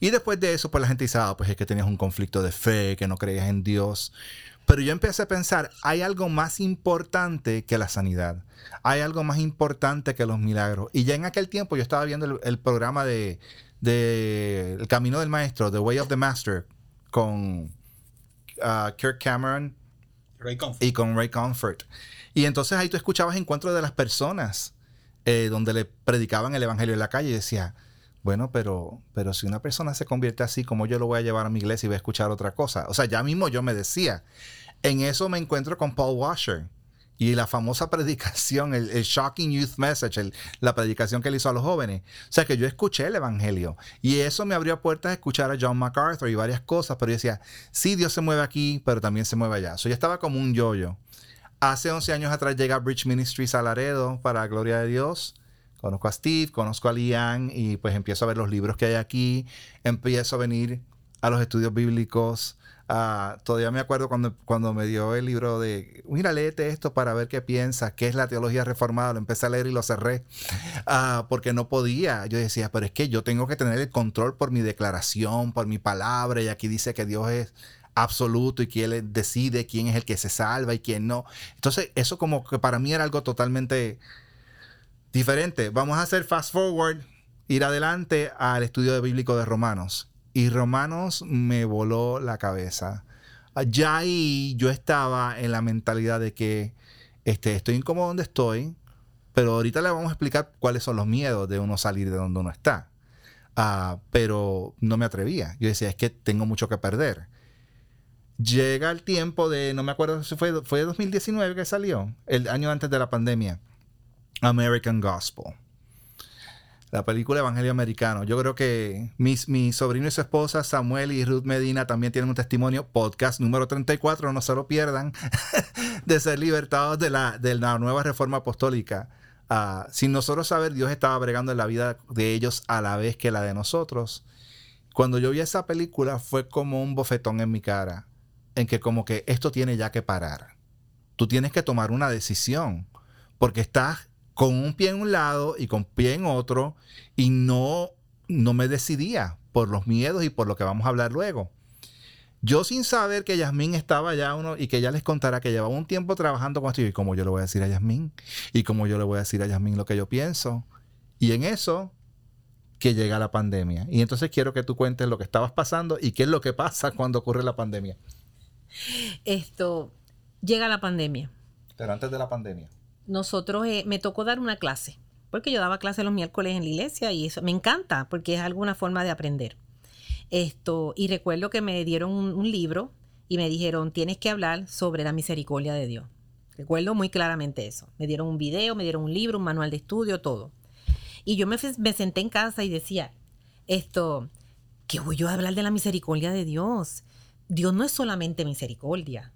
Y después de eso pues la gente dice, ah, pues es que tenías un conflicto de fe, que no creías en Dios. Pero yo empecé a pensar, hay algo más importante que la sanidad. Hay algo más importante que los milagros. Y ya en aquel tiempo yo estaba viendo el, programa de, de, El Camino del Maestro, The Way of the Master, con uh, Kirk Cameron y con Ray Comfort. Y entonces ahí tú escuchabas encuentros de las personas eh, donde le predicaban el Evangelio en la calle y decía, bueno, pero, pero si una persona se convierte así, como yo lo voy a llevar a mi iglesia y voy a escuchar otra cosa? O sea, ya mismo yo me decía, en eso me encuentro con Paul Washer y la famosa predicación, el, Shocking Youth Message, la predicación que él hizo a los jóvenes. O sea, que yo escuché el Evangelio y eso me abrió puertas a escuchar a John MacArthur y varias cosas, pero yo decía, sí, Dios se mueve aquí, pero también se mueve allá. So, yo estaba como un yoyo. Hace 11 años atrás llega Bridge Ministries a Laredo, para la gloria de Dios. Conozco a Steve, conozco a Lian y pues empiezo a ver los libros que hay aquí, empiezo a venir a los estudios bíblicos, Ah, todavía me acuerdo cuando, cuando me dio el libro de, mira, léete esto para ver qué piensas, qué es la teología reformada. Lo empecé a leer y lo cerré uh, porque no podía. Yo decía, pero es que yo tengo que tener el control por mi declaración, por mi palabra. Y aquí dice que Dios es absoluto y que Él decide quién es el que se salva y quién no. Entonces, eso como que para mí era algo totalmente diferente. Vamos a hacer fast forward, ir adelante al estudio bíblico de Romanos. Y Romanos me voló la cabeza. Ya ahí yo estaba en la mentalidad de que este, estoy incómodo donde estoy, pero ahorita le vamos a explicar cuáles son los miedos de uno salir de donde uno está. Ah, pero no me atrevía. Yo decía, es que tengo mucho que perder. Llega el tiempo de, no me acuerdo si fue, fue 2019 que salió, el año antes de la pandemia, American Gospel la película Evangelio Americano. Yo creo que mi sobrino y su esposa, Samuel y Ruth Medina, también tienen un testimonio, podcast número 34, no se lo pierdan, de ser libertados de la, de la nueva reforma apostólica. Ah, sin nosotros saber, Dios estaba bregando en la vida de ellos a la vez que la de nosotros. Cuando yo vi esa película fue como un bofetón en mi cara, en que como que esto tiene ya que parar. Tú tienes que tomar una decisión, porque estás con un pie en un lado y con pie en otro y no, no me decidía por los miedos y por lo que vamos a hablar luego. Yo sin saber que Yasmín estaba ya uno y que ya les contara que llevaba un tiempo trabajando con esto y cómo yo le voy a decir a Yasmín y cómo yo le voy a decir a Yasmín lo que yo pienso. Y en eso que llega la pandemia. Y entonces quiero que tú cuentes lo que estabas pasando y qué es lo que pasa cuando ocurre la pandemia. Esto, llega la pandemia. Pero antes de la pandemia nosotros eh, me tocó dar una clase, porque yo daba clase los miércoles en la iglesia y eso me encanta, porque es alguna forma de aprender. Esto, y recuerdo que me dieron un, libro y me dijeron, tienes que hablar sobre la misericordia de Dios. Recuerdo muy claramente eso. Me dieron un video, me dieron un libro, un manual de estudio, todo. Y yo me, me senté en casa y decía, esto, ¿qué voy yo a hablar de la misericordia de Dios? Dios no es solamente misericordia.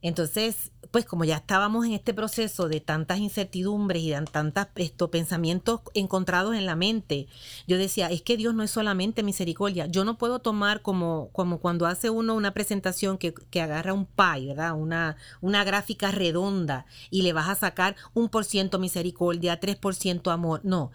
Entonces, pues como ya estábamos en este proceso de tantas incertidumbres y de tantos pensamientos encontrados en la mente, yo decía, es que Dios no es solamente misericordia. Yo no puedo tomar como, como cuando hace uno una presentación que, que agarra un pie, ¿verdad? Una, una gráfica redonda y le vas a sacar un por ciento misericordia, tres por ciento amor. No,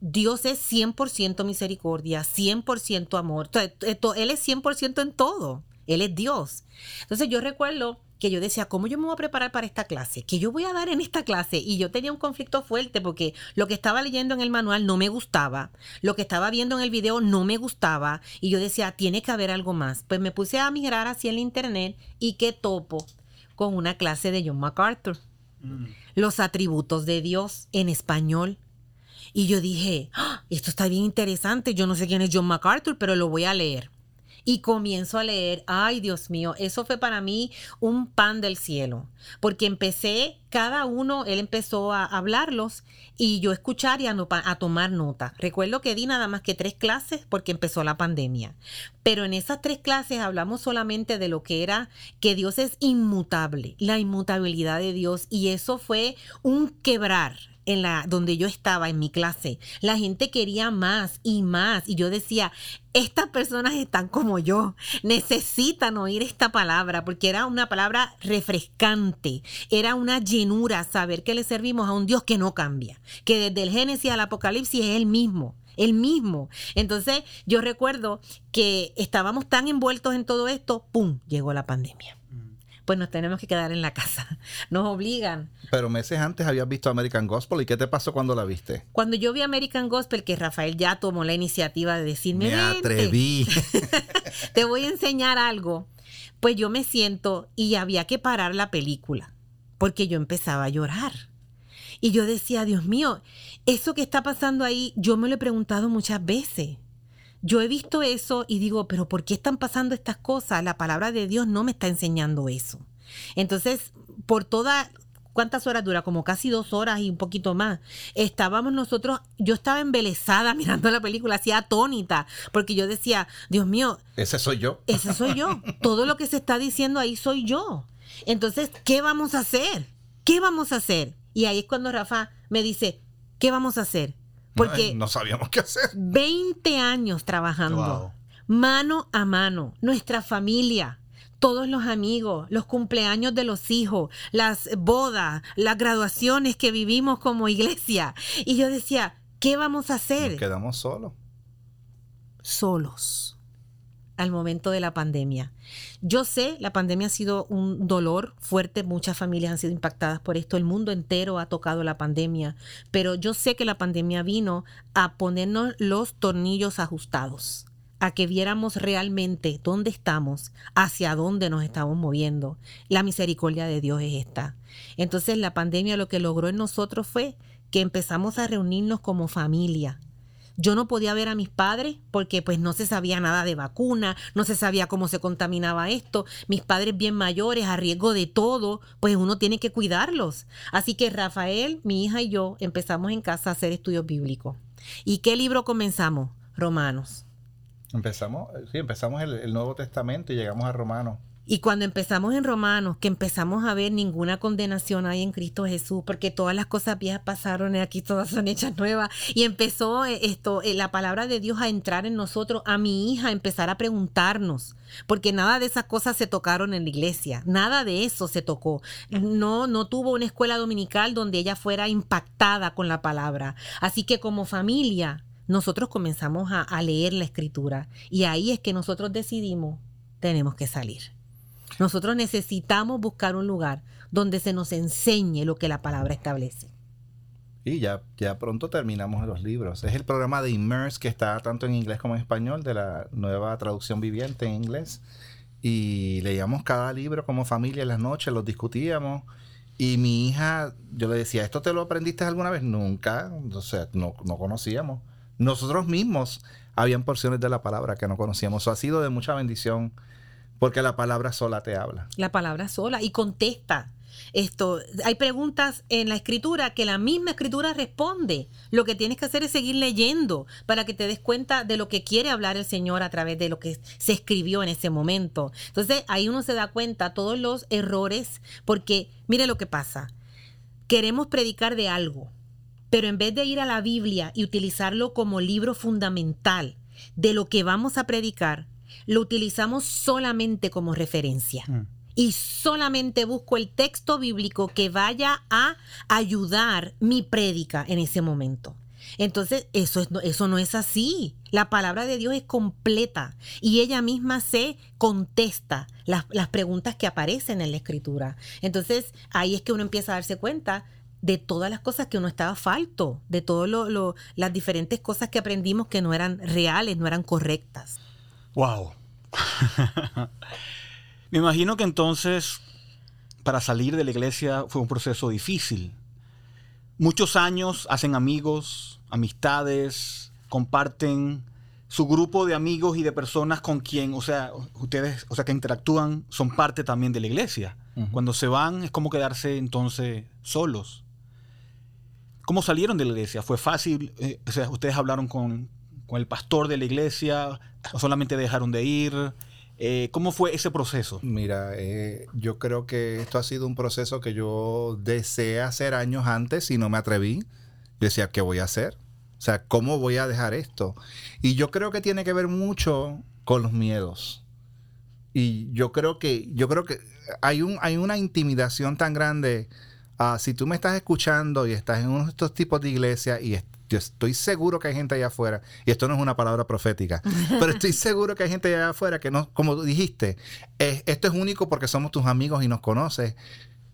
Dios es 100% misericordia, 100% amor. Él es 100% en todo. Él es Dios. Entonces yo recuerdo que yo decía, ¿cómo yo me voy a preparar para esta clase? ¿Qué yo voy a dar en esta clase? Y yo tenía un conflicto fuerte porque lo que estaba leyendo en el manual no me gustaba, lo que estaba viendo en el video no me gustaba y yo decía, tiene que haber algo más. Pues me puse a migrar hacia el internet y qué topo con una clase de John MacArthur. Mm. Los atributos de Dios en español. Y yo dije, ¡Ah! esto está bien interesante. Yo no sé quién es John MacArthur, pero lo voy a leer y comienzo a leer, ay Dios mío, eso fue para mí un pan del cielo, porque empecé, cada uno, él empezó a hablarlos y yo escuchar y a, a tomar nota. Recuerdo que di nada más que tres clases porque empezó la pandemia, pero en esas tres clases hablamos solamente de lo que era que Dios es inmutable, la inmutabilidad de Dios y eso fue un quebrar en la donde yo estaba en mi clase, la gente quería más y más y yo decía, estas personas están como yo, necesitan oír esta palabra porque era una palabra refrescante, era una llenura saber que le servimos a un Dios que no cambia, que desde el Génesis al Apocalipsis es el mismo el mismo. Entonces yo recuerdo que estábamos tan envueltos en todo esto, ¡pum!, llegó la pandemia pues nos tenemos que quedar en la casa. Nos obligan. Pero meses antes habías visto American Gospel y ¿qué te pasó cuando la viste? Cuando yo vi American Gospel, que Rafael ya tomó la iniciativa de decirme, me atreví. te voy a enseñar algo. Pues yo me siento y había que parar la película porque yo empezaba a llorar. Y yo decía, Dios mío, eso que está pasando ahí, yo me lo he preguntado muchas veces. Yo he visto eso y digo, pero ¿por qué están pasando estas cosas? La palabra de Dios no me está enseñando eso. Entonces, por toda, ¿cuántas horas dura? Como casi dos horas y un poquito más. Estábamos nosotros, yo estaba embelesada mirando la película, hacía atónita, porque yo decía, Dios mío. Ese soy yo. Ese soy yo. Todo lo que se está diciendo ahí soy yo. Entonces, ¿qué vamos a hacer? ¿Qué vamos a hacer? Y ahí es cuando Rafa me dice, ¿qué vamos a hacer? Porque no, sabíamos qué hacer. 20 años trabajando, mano a mano, nuestra familia, todos los amigos, los cumpleaños de los hijos, las bodas, las graduaciones que vivimos como iglesia. Y yo decía, ¿qué vamos a hacer? Nos quedamos solos. Solos al momento de la pandemia. Yo sé, la pandemia ha sido un dolor fuerte, muchas familias han sido impactadas por esto, el mundo entero ha tocado la pandemia, pero yo sé que la pandemia vino a ponernos los tornillos ajustados, a que viéramos realmente dónde estamos, hacia dónde nos estamos moviendo. La misericordia de Dios es esta. Entonces la pandemia lo que logró en nosotros fue que empezamos a reunirnos como familia, yo no podía ver a mis padres porque pues no se sabía nada de vacuna, no se sabía cómo se contaminaba esto. Mis padres bien mayores, a riesgo de todo, pues uno tiene que cuidarlos. Así que Rafael, mi hija y yo empezamos en casa a hacer estudios bíblicos. ¿Y qué libro comenzamos? Romanos. Empezamos, sí, empezamos el, el Nuevo Testamento y llegamos a Romanos. Y cuando empezamos en Romanos, que empezamos a ver ninguna condenación hay en Cristo Jesús, porque todas las cosas viejas pasaron aquí todas son hechas nuevas. Y empezó eh, esto, eh, la palabra de Dios a entrar en nosotros, a mi hija a empezar a preguntarnos, porque nada de esas cosas se tocaron en la iglesia, nada de eso se tocó. No, no tuvo una escuela dominical donde ella fuera impactada con la palabra. Así que como familia, nosotros comenzamos a, a leer la escritura y ahí es que nosotros decidimos, tenemos que salir. Nosotros necesitamos buscar un lugar donde se nos enseñe lo que la palabra establece. Y ya, ya pronto terminamos los libros. Es el programa de Immerse que está tanto en inglés como en español, de la nueva traducción viviente en inglés. Y leíamos cada libro como familia en las noches, los discutíamos. Y mi hija, yo le decía, ¿esto te lo aprendiste alguna vez? Nunca, o sea, no, no conocíamos. Nosotros mismos habían porciones de la palabra que no conocíamos. Eso ha sido de mucha bendición porque la palabra sola te habla. La palabra sola y contesta. Esto, hay preguntas en la escritura que la misma escritura responde. Lo que tienes que hacer es seguir leyendo para que te des cuenta de lo que quiere hablar el Señor a través de lo que se escribió en ese momento. Entonces ahí uno se da cuenta todos los errores, porque mire lo que pasa. Queremos predicar de algo, pero en vez de ir a la Biblia y utilizarlo como libro fundamental de lo que vamos a predicar, lo utilizamos solamente como referencia. Mm. Y solamente busco el texto bíblico que vaya a ayudar mi prédica en ese momento. Entonces, eso, es, eso no es así. La palabra de Dios es completa y ella misma se contesta las, preguntas que aparecen en la escritura. Entonces, ahí es que uno empieza a darse cuenta de todas las cosas que uno estaba falto, de todas las diferentes cosas que aprendimos que no eran reales, no eran correctas. Wow. Me imagino que entonces, para salir de la iglesia fue un proceso difícil. Muchos años hacen amigos, amistades, comparten su grupo de amigos y de personas con quien, o sea, ustedes, o sea, que interactúan, son parte también de la iglesia. Cuando se van es como quedarse entonces solos. ¿Cómo salieron de la iglesia? ¿Fue fácil? Eh, o sea, ustedes hablaron con, con, el pastor de la iglesia, o solamente dejaron de ir. Eh, ¿Cómo fue ese proceso? Mira, eh, yo creo que esto ha sido un proceso que yo deseé hacer años antes y no me atreví. Yo decía, ¿qué voy a hacer? O sea, ¿cómo voy a dejar esto? Y yo creo que tiene que ver mucho con los miedos. Y yo creo que, yo creo que hay, un, hay una intimidación tan grande. Uh, si tú me estás escuchando y estás en uno de estos tipos de iglesias y yo estoy seguro que hay gente allá afuera, y esto no es una palabra profética, pero estoy seguro que hay gente allá afuera que no, como dijiste, esto es único porque somos tus amigos y nos conoces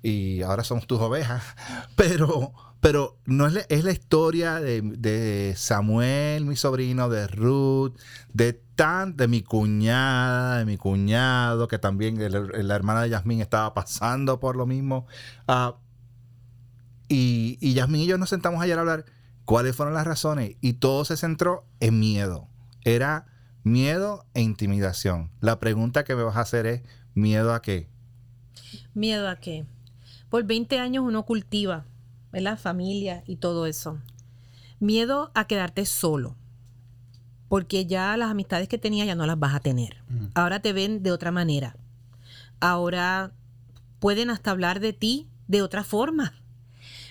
y ahora somos tus ovejas, pero pero no es la, es la historia de, Samuel, mi sobrino, de Ruth, de tan, de mi cuñada, de mi cuñado, que también la hermana de Yasmín estaba pasando por lo mismo. Uh, y, y Yasmín y yo nos sentamos ayer a hablar cuáles fueron las razones y todo se centró en miedo. Era miedo e intimidación. La pregunta que me vas a hacer es, ¿miedo a qué? ¿Miedo a qué? Por 20 años uno cultiva la Familia y todo eso. Miedo a quedarte solo, porque ya las amistades que tenía ya no las vas a tener. Ahora te ven de otra manera. Ahora pueden hasta hablar de ti de otra forma.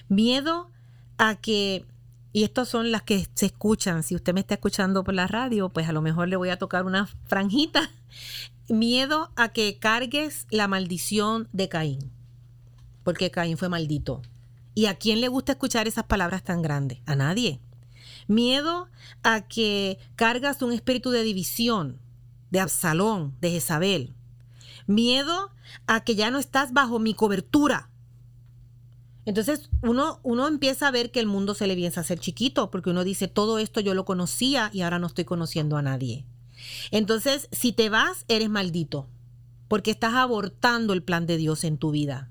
Miedo a que, y estas son las que se escuchan, si usted me está escuchando por la radio, pues a lo mejor le voy a tocar una franjita. Miedo a que cargues la maldición de Caín, porque Caín fue maldito. ¿Y a quién le gusta escuchar esas palabras tan grandes? A nadie. Miedo a que cargas un espíritu de división, de Absalón, de Jezabel. Miedo a que ya no estás bajo mi cobertura. Entonces uno, uno empieza a ver que el mundo se le piensa a hacer chiquito, porque uno dice, todo esto yo lo conocía y ahora no estoy conociendo a nadie. Entonces, si te vas, eres maldito, porque estás abortando el plan de Dios en tu vida.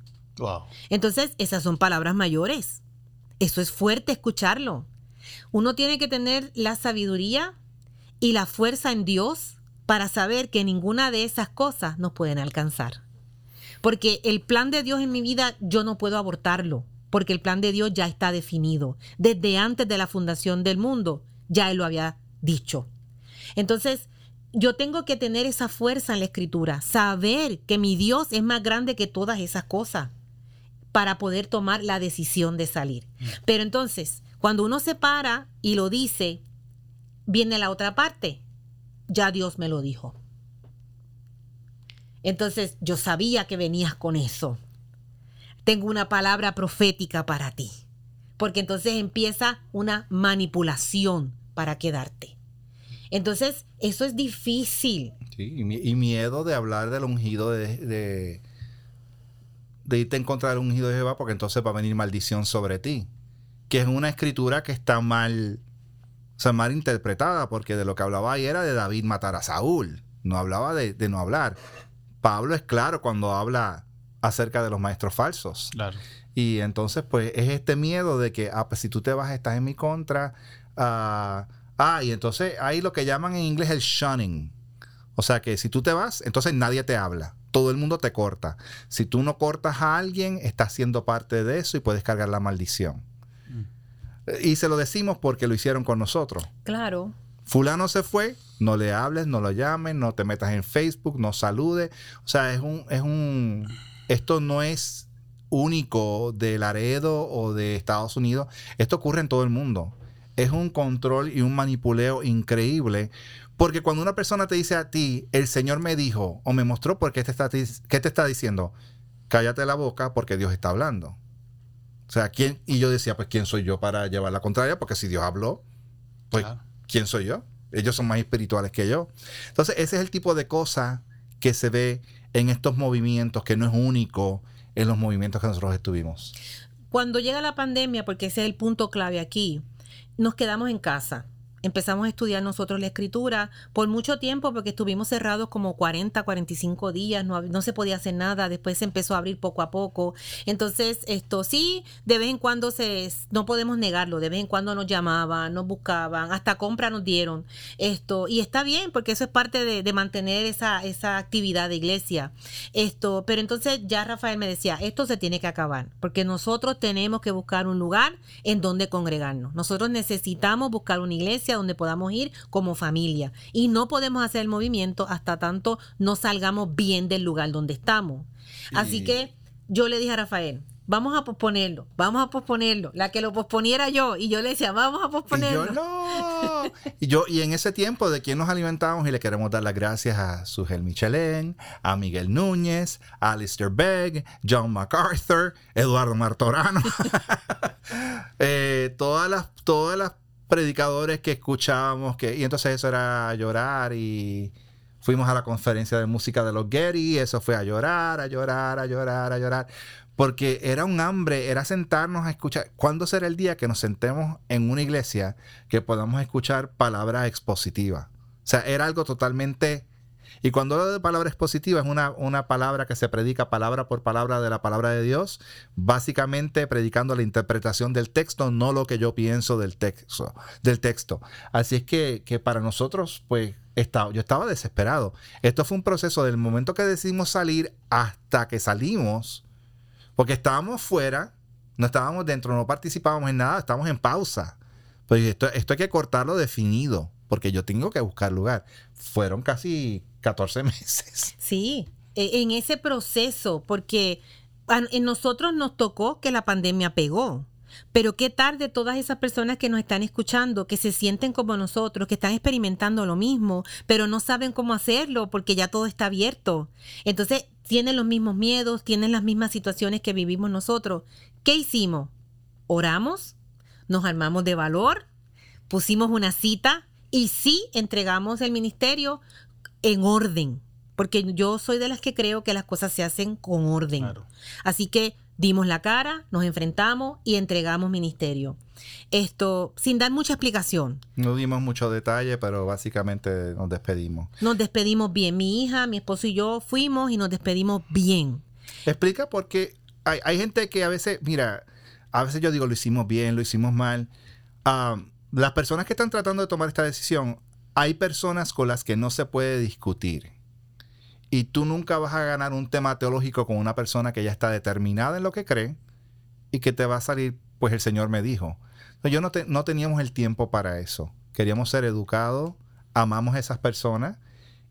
Entonces, esas son palabras mayores. Eso es fuerte escucharlo. Uno tiene que tener la sabiduría y la fuerza en Dios para saber que ninguna de esas cosas nos pueden alcanzar. Porque el plan de Dios en mi vida yo no puedo abortarlo, porque el plan de Dios ya está definido. Desde antes de la fundación del mundo, ya Él lo había dicho. Entonces, yo tengo que tener esa fuerza en la escritura, saber que mi Dios es más grande que todas esas cosas para poder tomar la decisión de salir. Mm. Pero entonces, cuando uno se para y lo dice, viene la otra parte. Ya Dios me lo dijo. Entonces, yo sabía que venías con eso. Tengo una palabra profética para ti. Porque entonces empieza una manipulación para quedarte. Entonces, eso es difícil. Sí, y, miedo de hablar del ungido de de irte a encontrar un ungido de Jehová porque entonces va a venir maldición sobre ti. Que es una escritura que está mal, o sea, mal interpretada porque de lo que hablaba ahí era de David matar a Saúl. No hablaba de, no hablar. Pablo es claro cuando habla acerca de los maestros falsos. Claro. Y entonces, pues, es este miedo de que, ah, pues si tú te vas, estás en mi contra. ah, ah y entonces hay lo que llaman en inglés el shunning. O sea que si tú te vas, entonces nadie te habla todo el mundo te corta. Si tú no cortas a alguien, estás siendo parte de eso y puedes cargar la maldición. Mm. Y se lo decimos porque lo hicieron con nosotros. Claro. Fulano se fue, no le hables, no lo llames, no te metas en Facebook, no salude. O sea, es un, es un, esto no es único de Laredo o de Estados Unidos. Esto ocurre en todo el mundo. Es un control y un manipuleo increíble porque cuando una persona te dice a ti, el Señor me dijo o me mostró, porque te está, ¿qué te está diciendo? Cállate la boca porque Dios está hablando. O sea, ¿quién? Y yo decía, pues, ¿quién soy yo para llevar la contraria? Porque si Dios habló, pues, ¿quién soy yo? Ellos son más espirituales que yo. Entonces, ese es el tipo de cosa que se ve en estos movimientos, que no es único en los movimientos que nosotros estuvimos. Cuando llega la pandemia, porque ese es el punto clave aquí, nos quedamos en casa empezamos a estudiar nosotros la escritura por mucho tiempo porque estuvimos cerrados como 40, 45 días, no, no se podía hacer nada, después se empezó a abrir poco a poco. Entonces, esto sí, de vez en cuando se, no podemos negarlo, de vez en cuando nos llamaban, nos buscaban, hasta compra nos dieron esto, y está bien porque eso es parte de, de mantener esa, esa actividad de iglesia. Esto, pero entonces ya Rafael me decía, esto se tiene que acabar, porque nosotros tenemos que buscar un lugar en donde congregarnos. Nosotros necesitamos buscar una iglesia donde podamos ir como familia. Y no podemos hacer el movimiento hasta tanto no salgamos bien del lugar donde estamos. Así que yo le dije a Rafael, vamos a posponerlo, vamos a posponerlo. La que lo posponiera yo, y yo le decía, vamos a posponerlo. Y yo no. y yo, y en ese tiempo de quien nos alimentamos, y le queremos dar las gracias a Sugel Michelén, a Miguel Núñez, a Alistair Begg, John MacArthur, Eduardo Martorano, eh, todas las, todas las predicadores que escuchábamos, que, y entonces eso era llorar y fuimos a la conferencia de música de los Getty, y eso fue a llorar, a llorar, a llorar, a llorar, porque era un hambre, era sentarnos a escuchar. ¿Cuándo será el día que nos sentemos en una iglesia que podamos escuchar palabras expositivas? O sea, era algo totalmente y cuando hablo de palabra expositiva, es una, una palabra que se predica palabra por palabra de la palabra de Dios, básicamente predicando la interpretación del texto, no lo que yo pienso del texto. Del texto. Así es que, que para nosotros, pues, yo estaba desesperado. Esto fue un proceso del momento que decidimos salir hasta que salimos, porque estábamos fuera, no estábamos dentro, no participábamos en nada, estábamos en pausa. Pues esto, esto hay que cortarlo definido, porque yo tengo que buscar lugar. Fueron casi 14 meses. Sí, e, en ese proceso, porque en nosotros nos tocó que la pandemia pegó. Pero qué tarde todas esas personas que nos están escuchando, que se sienten como nosotros, que están experimentando lo mismo, pero no saben cómo hacerlo porque ya todo está abierto. Entonces, tienen los mismos miedos, tienen las mismas situaciones que vivimos nosotros. ¿Qué hicimos? Oramos, nos armamos de valor, pusimos una cita y sí entregamos el ministerio en orden, porque yo soy de las que creo que las cosas se hacen con orden. Así que dimos la cara, nos enfrentamos y entregamos ministerio. Esto sin dar mucha explicación. No dimos mucho detalle, pero básicamente nos despedimos. Nos despedimos bien. Mi hija, mi esposo y yo fuimos y nos despedimos bien. Explica porque hay, hay gente que a veces, mira, a veces yo digo lo hicimos bien, lo hicimos mal. Ah, las personas que están tratando de tomar esta decisión hay personas con las que no se puede discutir. Y tú nunca vas a ganar un tema teológico con una persona que ya está determinada en lo que cree y que te va a salir, pues el Señor me dijo. Yo no, teníamos el tiempo para eso. Queríamos ser educados, amamos a esas personas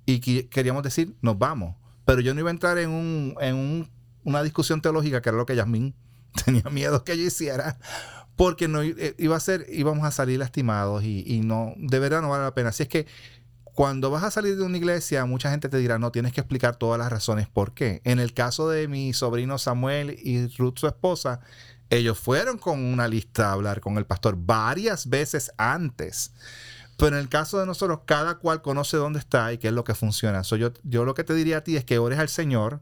y queríamos decir, nos vamos. Pero yo no iba a entrar en, un, en una discusión teológica, que era lo que Yasmín tenía miedo que yo hiciera, porque no eh, iba a ser, íbamos a salir lastimados y, no, de verdad no vale la pena. Así es que cuando vas a salir de una iglesia, mucha gente te dirá, no, tienes que explicar todas las razones por qué. En el caso de mi sobrino Samuel y Ruth, su esposa, ellos fueron con una lista a hablar con el pastor varias veces antes. Pero en el caso de nosotros, cada cual conoce dónde está y qué es lo que funciona. yo, yo lo que te diría a ti es que ores al Señor.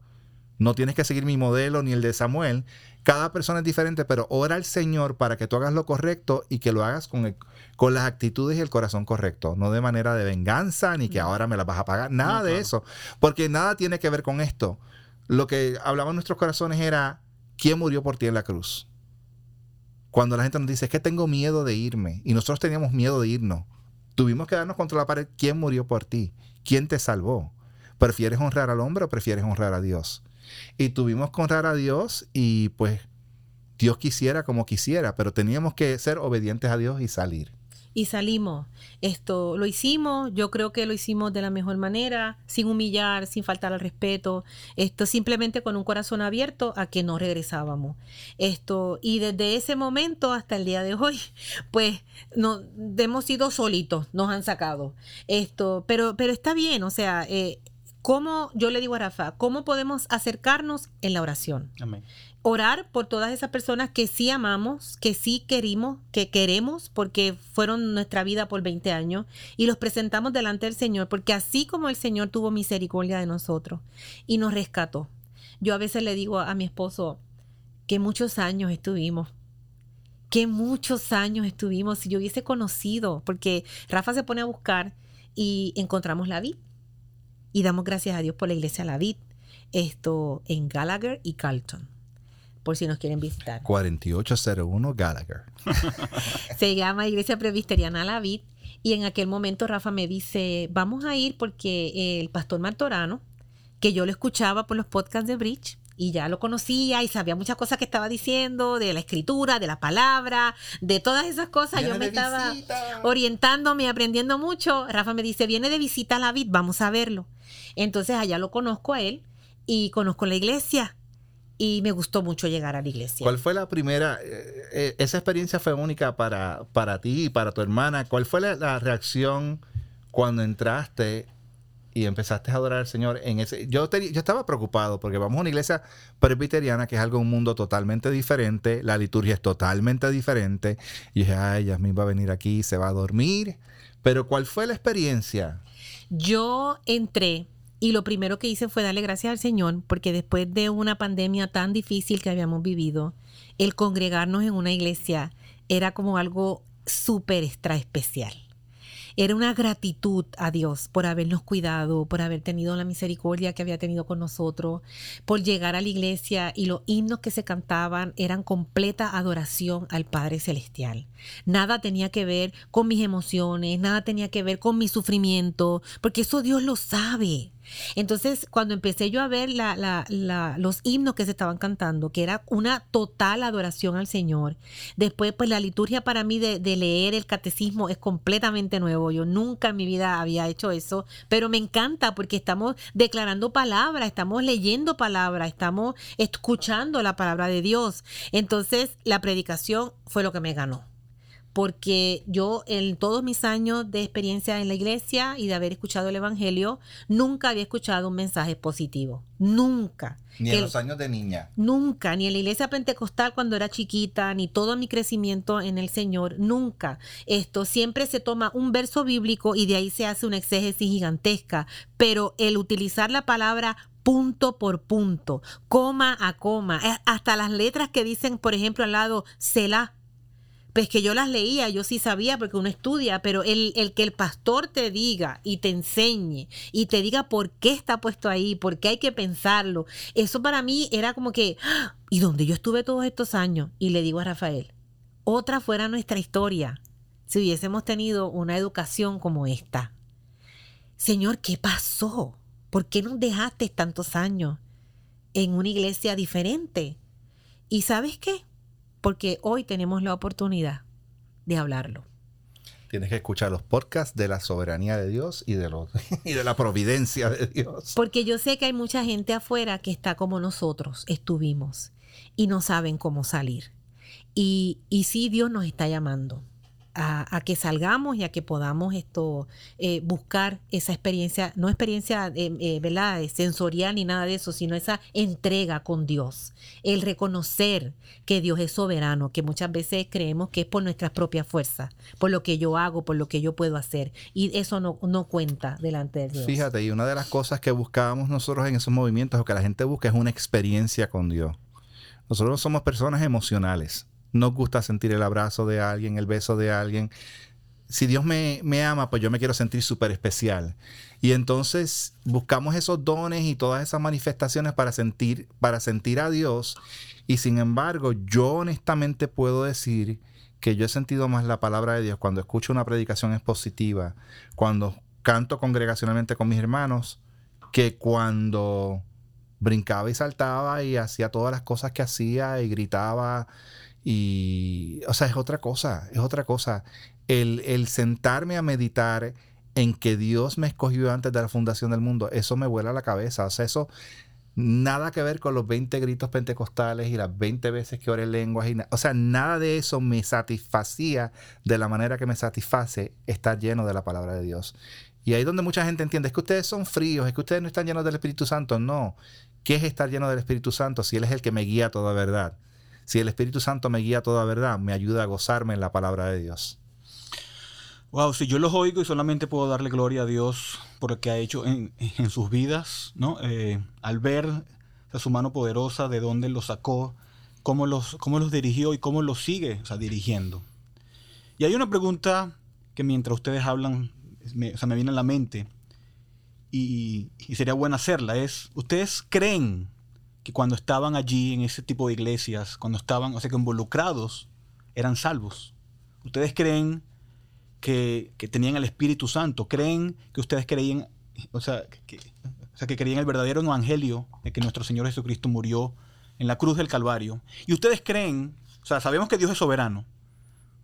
No tienes que seguir mi modelo ni el de Samuel, cada persona es diferente, pero ora al Señor para que tú hagas lo correcto y que lo hagas con, con las actitudes y el corazón correcto, no de manera de venganza ni que ahora me las vas a pagar, nada de eso, porque nada tiene que ver con esto. Lo que hablaban nuestros corazones era, ¿quién murió por ti en la cruz? Cuando la gente nos dice, es que tengo miedo de irme, y nosotros teníamos miedo de irnos, tuvimos que darnos contra la pared, ¿quién murió por ti? ¿Quién te salvó? ¿Prefieres honrar al hombre o prefieres honrar a Dios? Y tuvimos que honrar a Dios y pues Dios quisiera como quisiera, pero teníamos que ser obedientes a Dios y salir. Y salimos. Esto lo hicimos, yo creo que lo hicimos de la mejor manera, sin humillar, sin faltar al respeto, esto simplemente con un corazón abierto a que no regresábamos. Esto, y desde ese momento hasta el día de hoy, pues no, hemos sido solitos, nos han sacado. Esto, pero, pero está bien, o sea, eh, ¿Cómo, yo le digo a Rafa, cómo podemos acercarnos en la oración? Orar por todas esas personas que sí amamos, que sí queremos, que queremos, porque fueron nuestra vida por 20 años, y los presentamos delante del Señor, porque así como el Señor tuvo misericordia de nosotros y nos rescató. Yo a veces le digo a mi esposo que muchos años estuvimos qué muchos años estuvimos, si yo hubiese conocido, porque Rafa se pone a buscar y encontramos la vid. Y damos gracias a Dios por la iglesia La Vid, esto en Gallagher y Carlton, por si nos quieren visitar. 4801 Gallagher. se llama Iglesia Presbiteriana La Vid. Y en aquel momento Rafa me dice, vamos a ir porque el pastor Martorano, que yo lo escuchaba por los podcasts de Bridge, y ya lo conocía y sabía muchas cosas que estaba diciendo, de la escritura, de la palabra, de todas esas cosas. Yo me estaba orientándome y aprendiendo mucho. Rafa me dice, viene de visita a la vid, vamos a verlo. Entonces allá lo conozco a él y conozco la iglesia. Y me gustó mucho llegar a la iglesia. ¿Cuál fue la primera? Eh, eh, esa experiencia fue única para, para ti y para tu hermana. ¿Cuál fue la reacción cuando entraste y empezaste a adorar al Señor en ese... Yo, yo estaba preocupado porque vamos a una iglesia presbiteriana que es algo, un mundo totalmente diferente, la liturgia es totalmente diferente. Y dije, ay, Yasmin va a venir aquí, se va a dormir. Pero ¿cuál fue la experiencia? Yo entré y lo primero que hice fue darle gracias al Señor porque después de una pandemia tan difícil que habíamos vivido, el congregarnos en una iglesia era como algo súper extra especial era una gratitud a Dios por habernos cuidado, por haber tenido la misericordia que había tenido con nosotros, por llegar a la iglesia y los himnos que se cantaban eran completa adoración al Padre Celestial. Nada tenía que ver con mis emociones, nada tenía que ver con mi sufrimiento, porque eso Dios lo sabe. Entonces, cuando empecé yo a ver los himnos que se estaban cantando, que era una total adoración al Señor, después, pues la liturgia para mí de, de, leer el catecismo es completamente nuevo. Yo nunca en mi vida había hecho eso, pero me encanta porque estamos declarando palabra, estamos leyendo palabra, estamos escuchando la palabra de Dios. Entonces, la predicación fue lo que me ganó porque yo en todos mis años de experiencia en la iglesia y de haber escuchado el Evangelio, nunca había escuchado un mensaje positivo. Nunca. Ni en los años de niña. Nunca, ni en la iglesia pentecostal cuando era chiquita, ni todo mi crecimiento en el Señor, nunca. Esto siempre se toma un verso bíblico y de ahí se hace una exégesis gigantesca, pero el utilizar la palabra punto por punto, coma a coma, eh, hasta las letras que dicen, por ejemplo, al lado, Selah, pues que yo las leía, yo sí sabía porque uno estudia, pero el, el, que el pastor te diga y te enseñe y te diga por qué está puesto ahí, por qué hay que pensarlo, eso para mí era como que, ¡ah! y donde yo estuve todos estos años, y le digo a Rafael, otra fuera nuestra historia, si hubiésemos tenido una educación como esta. Señor, ¿qué pasó? ¿Por qué nos dejaste tantos años en una iglesia diferente? ¿Y sabes qué? Porque hoy tenemos la oportunidad de hablarlo. Tienes que escuchar los podcasts de la soberanía de Dios y de, los, y de la providencia de Dios. Porque yo sé que hay mucha gente afuera que está como nosotros estuvimos y no saben cómo salir. Y, y sí, Dios nos está llamando a, que salgamos y a que podamos esto eh, buscar esa experiencia, no experiencia eh, eh, ¿verdad? sensorial ni nada de eso, sino esa entrega con Dios, el reconocer que Dios es soberano, que muchas veces creemos que es por nuestras propias fuerzas, por lo que yo hago, por lo que yo puedo hacer, y eso no, no cuenta delante de Dios. Fíjate, y una de las cosas que buscábamos nosotros en esos movimientos, o que la gente busca, es una experiencia con Dios. Nosotros somos personas emocionales nos gusta sentir el abrazo de alguien, el beso de alguien. Si Dios me, ama, pues yo me quiero sentir súper especial. Y entonces buscamos esos dones y todas esas manifestaciones para sentir, para sentir a Dios. Y sin embargo, yo honestamente puedo decir que yo he sentido más la palabra de Dios cuando escucho una predicación expositiva, cuando canto congregacionalmente con mis hermanos, que cuando brincaba y saltaba y hacía todas las cosas que hacía y gritaba y, o sea, es otra cosa, es otra cosa. El, sentarme a meditar en que Dios me escogió antes de la fundación del mundo, eso me vuela la cabeza. O sea, eso nada que ver con los 20 gritos pentecostales y las 20 veces que oré lenguas. Y o sea, nada de eso me satisfacía de la manera que me satisface estar lleno de la palabra de Dios. Y ahí donde mucha gente entiende, es que ustedes son fríos, es que ustedes no están llenos del Espíritu Santo. No. ¿Qué es estar lleno del Espíritu Santo si Él es el que me guía toda verdad? Si el Espíritu Santo me guía a toda verdad, me ayuda a gozarme en la palabra de Dios. Wow, si yo los oigo y solamente puedo darle gloria a Dios por lo que ha hecho en, sus vidas, ¿no? Eh, al ver su mano poderosa, de dónde lo sacó, cómo los, cómo los dirigió y cómo los sigue dirigiendo. Y hay una pregunta que mientras ustedes hablan, me, me viene a la mente y, sería bueno hacerla, es, ¿ustedes creen que cuando estaban allí en ese tipo de iglesias, cuando estaban, o sea, que involucrados, eran salvos? ¿Ustedes creen que, tenían el Espíritu Santo? ¿Creen que ustedes creían, o sea, que, o sea, que creían el verdadero evangelio de que nuestro Señor Jesucristo murió en la cruz del Calvario? Y ustedes creen, o sea, sabemos que Dios es soberano,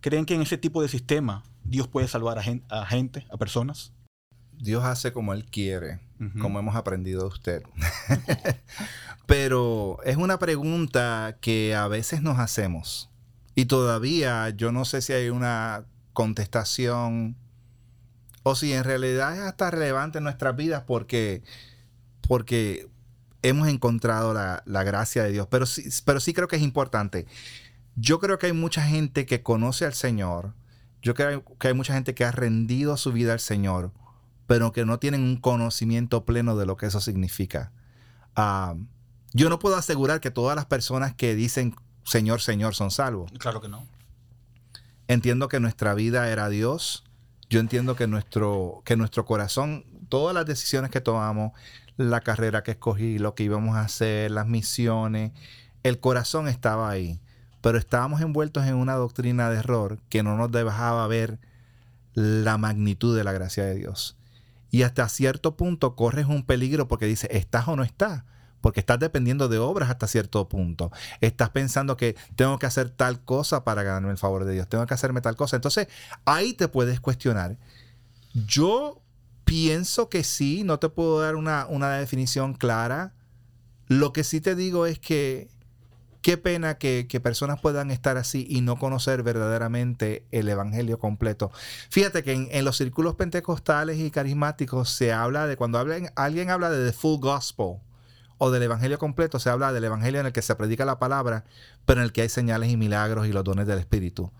¿creen que en ese tipo de sistema Dios puede salvar a gente, a, personas? Dios hace como Él quiere, como hemos aprendido de usted. Pero es una pregunta que a veces nos hacemos. Y todavía yo no sé si hay una contestación o si en realidad es hasta relevante en nuestras vidas porque, porque hemos encontrado la, la gracia de Dios. Pero sí, pero sí creo que es importante. Yo creo que hay mucha gente que conoce al Señor. Yo creo que hay mucha gente que ha rendido su vida al Señor, pero que no tienen un conocimiento pleno de lo que eso significa. Yo no puedo asegurar que todas las personas que dicen Señor, Señor son salvos. Claro que no. Entiendo que nuestra vida era Dios. Yo entiendo que nuestro, que nuestro corazón, todas las decisiones que tomamos, la carrera que escogí, lo que íbamos a hacer, las misiones, el corazón estaba ahí pero estábamos envueltos en una doctrina de error que no nos dejaba ver la magnitud de la gracia de Dios. Y hasta cierto punto corres un peligro porque dices, ¿estás o no estás? Porque estás dependiendo de obras hasta cierto punto. Estás pensando que tengo que hacer tal cosa para ganarme el favor de Dios. Tengo que hacerme tal cosa. Entonces, ahí te puedes cuestionar. Yo pienso que sí, no te puedo dar una, una definición clara. Lo que sí te digo es que Qué pena que, personas puedan estar así y no conocer verdaderamente el Evangelio completo. Fíjate que en, los círculos pentecostales y carismáticos se habla de, cuando alguien habla de the full gospel o del Evangelio completo, se habla del Evangelio en el que se predica la palabra, pero en el que hay señales y milagros y los dones del Espíritu.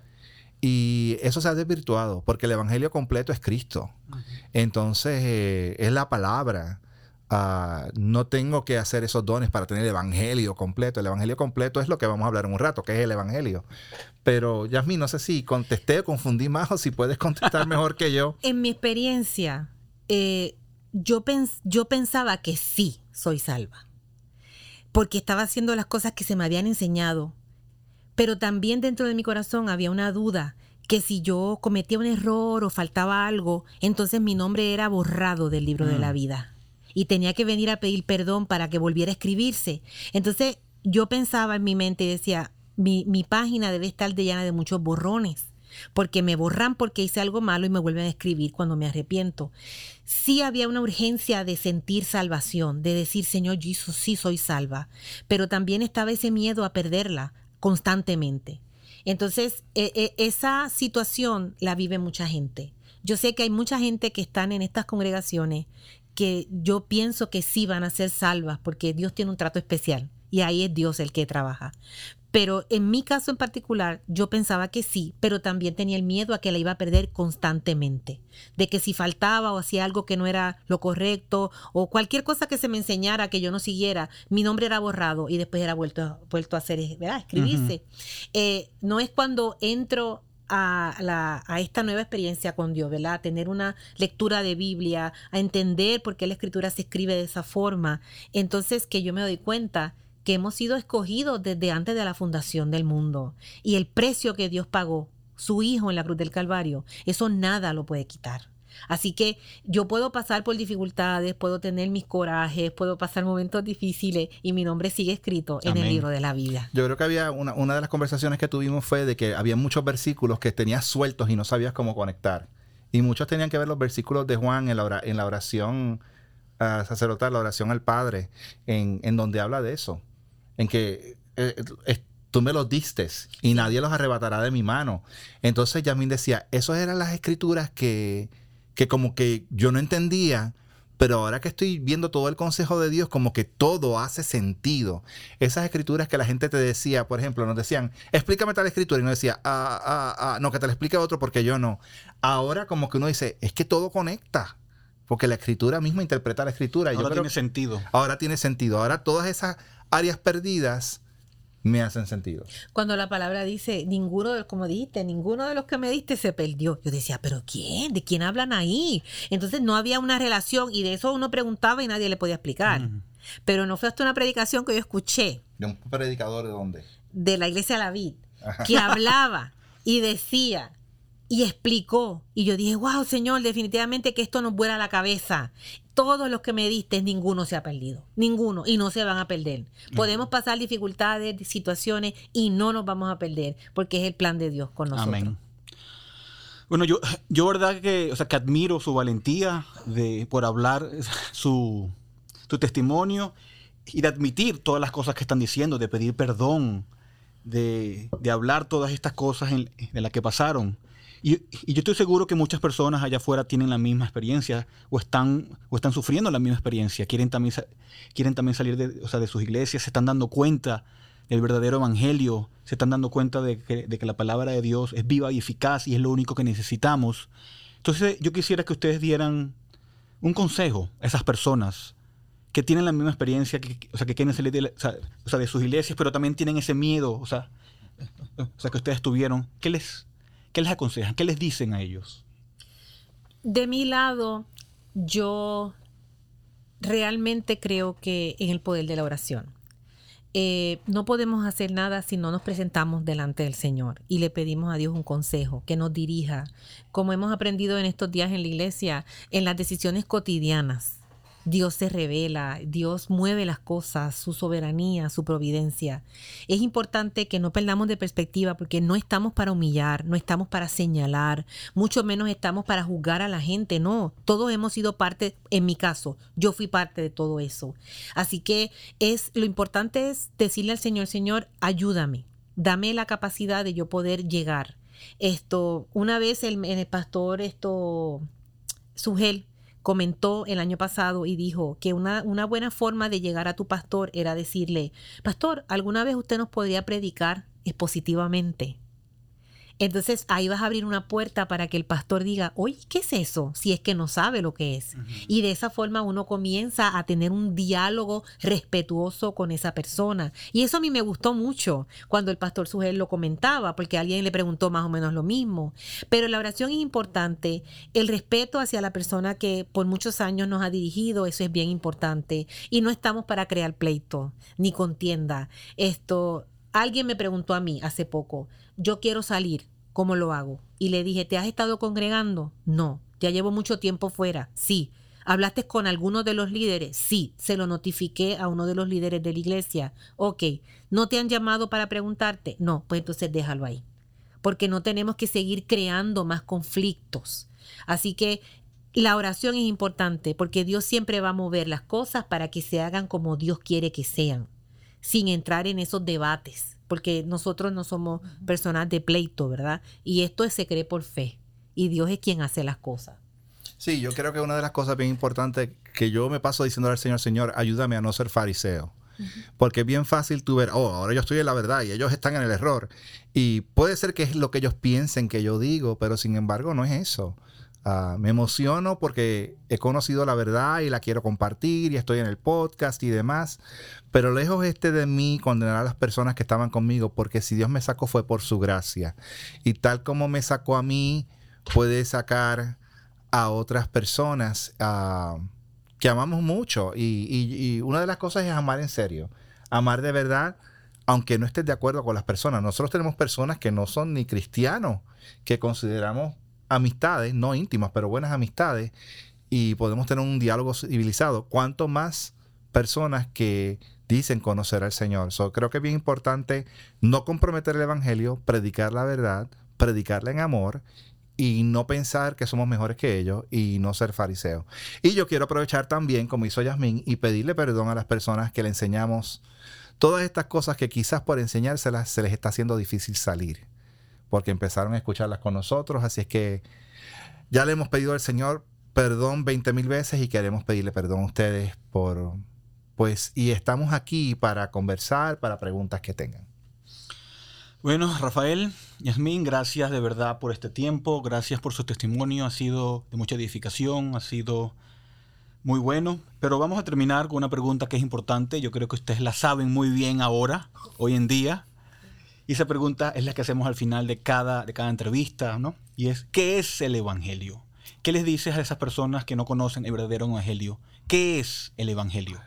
Y eso se ha desvirtuado, porque el Evangelio completo es Cristo. Entonces, eh, es la palabra. Ah, no tengo que hacer esos dones para tener el evangelio completo. El evangelio completo es lo que vamos a hablar en un rato, que es el evangelio. Pero, Yasmin, no sé si contesté o confundí más o si puedes contestar mejor que yo. En mi experiencia, eh, yo, yo pensaba que sí soy salva, porque estaba haciendo las cosas que se me habían enseñado. Pero también dentro de mi corazón había una duda que si yo cometía un error o faltaba algo, entonces mi nombre era borrado del libro de la mm. vida y tenía que venir a pedir perdón para que volviera a escribirse. Entonces yo pensaba en mi mente y decía, mi, página debe estar llena de muchos borrones porque me borran porque hice algo malo y me vuelven a escribir cuando me arrepiento. Sí había una urgencia de sentir salvación, de decir, Señor Jesús, sí soy salva, pero también estaba ese miedo a perderla constantemente. Entonces, e, e, esa situación la vive mucha gente. Yo sé que hay mucha gente que están en estas congregaciones que yo pienso que sí van a ser salvas porque Dios tiene un trato especial y ahí es Dios el que trabaja. Pero en mi caso en particular, yo pensaba que sí, pero también tenía el miedo a que la iba a perder constantemente. De que si faltaba o hacía algo que no era lo correcto o cualquier cosa que se me enseñara que yo no siguiera, mi nombre era borrado y después era vuelto, vuelto a hacer, ¿verdad? Escribirse. Eh, no es cuando entro a, la, a, esta nueva experiencia con Dios, ¿verdad? A tener una lectura de Biblia, a entender por qué la escritura se escribe de esa forma. Entonces que yo me doy cuenta que hemos sido escogidos desde antes de la fundación del mundo y el precio que Dios pagó, su Hijo en la cruz del Calvario, eso nada lo puede quitar. Así que yo puedo pasar por dificultades, puedo tener mis corajes, puedo pasar momentos difíciles y mi nombre sigue escrito en el libro de la vida. Yo creo que había una, una de las conversaciones que tuvimos fue de que había muchos versículos que tenías sueltos y no sabías cómo conectar. Y muchos tenían que ver los versículos de Juan en la, en la oración uh, sacerdotal, la oración al Padre, en, en, donde habla de eso. En que eh, tú me los diste y nadie los arrebatará de mi mano. Entonces Yamín decía, esas eran las escrituras que, que como que yo no entendía, pero ahora que estoy viendo todo el consejo de Dios, como que todo hace sentido. Esas escrituras que la gente te decía, por ejemplo, nos decían, explícame tal escritura, y uno decía, ah, ah, ah, no, que te la explique otro porque yo no. Ahora como que uno dice, es que todo conecta. Porque la escritura misma interpreta la escritura. Ahora tiene sentido. Ahora tiene sentido. Ahora todas esas áreas perdidas me hacen sentido. Cuando la palabra dice, ninguno de los, como dijiste, ninguno de los que me diste se perdió. Yo decía, ¿pero quién? ¿De quién hablan ahí? Entonces no había una relación y de eso uno preguntaba y nadie le podía explicar. Pero no fue hasta una predicación que yo escuché. ¿De un predicador de dónde? De la iglesia La Vid, que hablaba y decía y explicó. Y yo dije, wow, Señor, definitivamente que esto nos vuela la cabeza todos los que me diste, ninguno se ha perdido. Ninguno. Y no se van a perder. Podemos pasar dificultades, situaciones y no nos vamos a perder porque es el plan de Dios con nosotros. Amén. Bueno, yo, yo verdad que, o sea, que admiro su valentía de, por hablar su, su testimonio y de admitir todas las cosas que están diciendo, de pedir perdón, de, de hablar todas estas cosas en, de las que pasaron. Y, yo estoy seguro que muchas personas allá afuera tienen la misma experiencia o están, o están sufriendo la misma experiencia. Quieren también, quieren también salir de, de sus iglesias, se están dando cuenta del verdadero evangelio, se están dando cuenta de que, de que la palabra de Dios es viva y eficaz y es lo único que necesitamos. Entonces yo quisiera que ustedes dieran un consejo a esas personas que tienen la misma experiencia, que, o sea, que quieren salir de, o sea, de sus iglesias, pero también tienen ese miedo, o sea, o sea, que ustedes tuvieron. ¿Qué les, ¿Qué les aconsejan? ¿Qué les dicen a ellos? De mi lado, yo realmente creo que en el poder de la oración. Eh, no podemos hacer nada si no nos presentamos delante del Señor y le pedimos a Dios un consejo que nos dirija, como hemos aprendido en estos días en la iglesia, en las decisiones cotidianas. Dios se revela, Dios mueve las cosas, su soberanía, su providencia. Es importante que no perdamos de perspectiva porque no estamos para humillar, no estamos para señalar, mucho menos estamos para juzgar a la gente, no, todos hemos sido parte, en mi caso, yo fui parte de todo eso. Así que es lo importante es decirle al Señor, Señor, ayúdame, dame la capacidad de yo poder llegar. Esto, una vez el, el pastor esto Sugel comentó el año pasado y dijo que una, una, buena forma de llegar a tu pastor era decirle, pastor, ¿alguna vez usted nos podría predicar expositivamente? Entonces ahí vas a abrir una puerta para que el pastor diga, oye, ¿qué es eso? Si es que no sabe lo que es. Y de esa forma uno comienza a tener un diálogo respetuoso con esa persona. Y eso a mí me gustó mucho cuando el pastor Sugel lo comentaba, porque alguien le preguntó más o menos lo mismo. Pero la oración es importante, el respeto hacia la persona que por muchos años nos ha dirigido, eso es bien importante. Y no estamos para crear pleito ni contienda. Esto, alguien me preguntó a mí hace poco, yo quiero salir, ¿cómo lo hago? Y le dije, ¿te has estado congregando? No. ¿Ya llevo mucho tiempo fuera? Sí. ¿Hablaste con alguno de los líderes? Sí. Se lo notifiqué a uno de los líderes de la iglesia. Ok. ¿No te han llamado para preguntarte? No. Pues entonces déjalo ahí. Porque no tenemos que seguir creando más conflictos. Así que la oración es importante porque Dios siempre va a mover las cosas para que se hagan como Dios quiere que sean, sin entrar en esos debates porque nosotros no somos personas de pleito, ¿verdad? Y esto se cree por fe. Y Dios es quien hace las cosas. Sí, yo creo que una de las cosas bien importantes que yo me paso diciendo al Señor, Señor, ayúdame a no ser fariseo. Porque es bien fácil tú ver, oh, ahora yo estoy en la verdad y ellos están en el error. Y puede ser que es lo que ellos piensen que yo digo, pero sin embargo no es eso. Ah, me emociono porque he conocido la verdad y la quiero compartir y estoy en el podcast y demás. Pero lejos este de mí condenar a las personas que estaban conmigo, porque si Dios me sacó fue por su gracia. Y tal como me sacó a mí, puede sacar a otras personas ah, que amamos mucho. Y, y una de las cosas es amar en serio. Amar de verdad aunque no estés de acuerdo con las personas. Nosotros tenemos personas que no son ni cristianos, que consideramos amistades, no íntimas, pero buenas amistades, y podemos tener un diálogo civilizado. Cuanto más personas que dicen conocer al Señor. creo que es bien importante no comprometer el Evangelio, predicar la verdad, predicarla en amor y no pensar que somos mejores que ellos y no ser fariseos. Y yo quiero aprovechar también, como hizo Yasmín, y pedirle perdón a las personas que le enseñamos todas estas cosas que quizás por enseñárselas se les está haciendo difícil salir porque empezaron a escucharlas con nosotros. Así es que ya le hemos pedido al Señor perdón 20 mil veces y queremos pedirle perdón a ustedes por, pues, y estamos aquí para conversar, para preguntas que tengan. Bueno, Rafael, Yasmín, gracias de verdad por este tiempo, gracias por su testimonio, ha sido de mucha edificación, ha sido Muy bueno, pero vamos a terminar con una pregunta que es importante. Yo creo que ustedes la saben muy bien ahora, hoy en día. Y esa pregunta es la que hacemos al final de cada, de cada entrevista, ¿no? Y es, ¿qué es el Evangelio? ¿Qué les dices a esas personas que no conocen el verdadero Evangelio? ¿Qué es el Evangelio?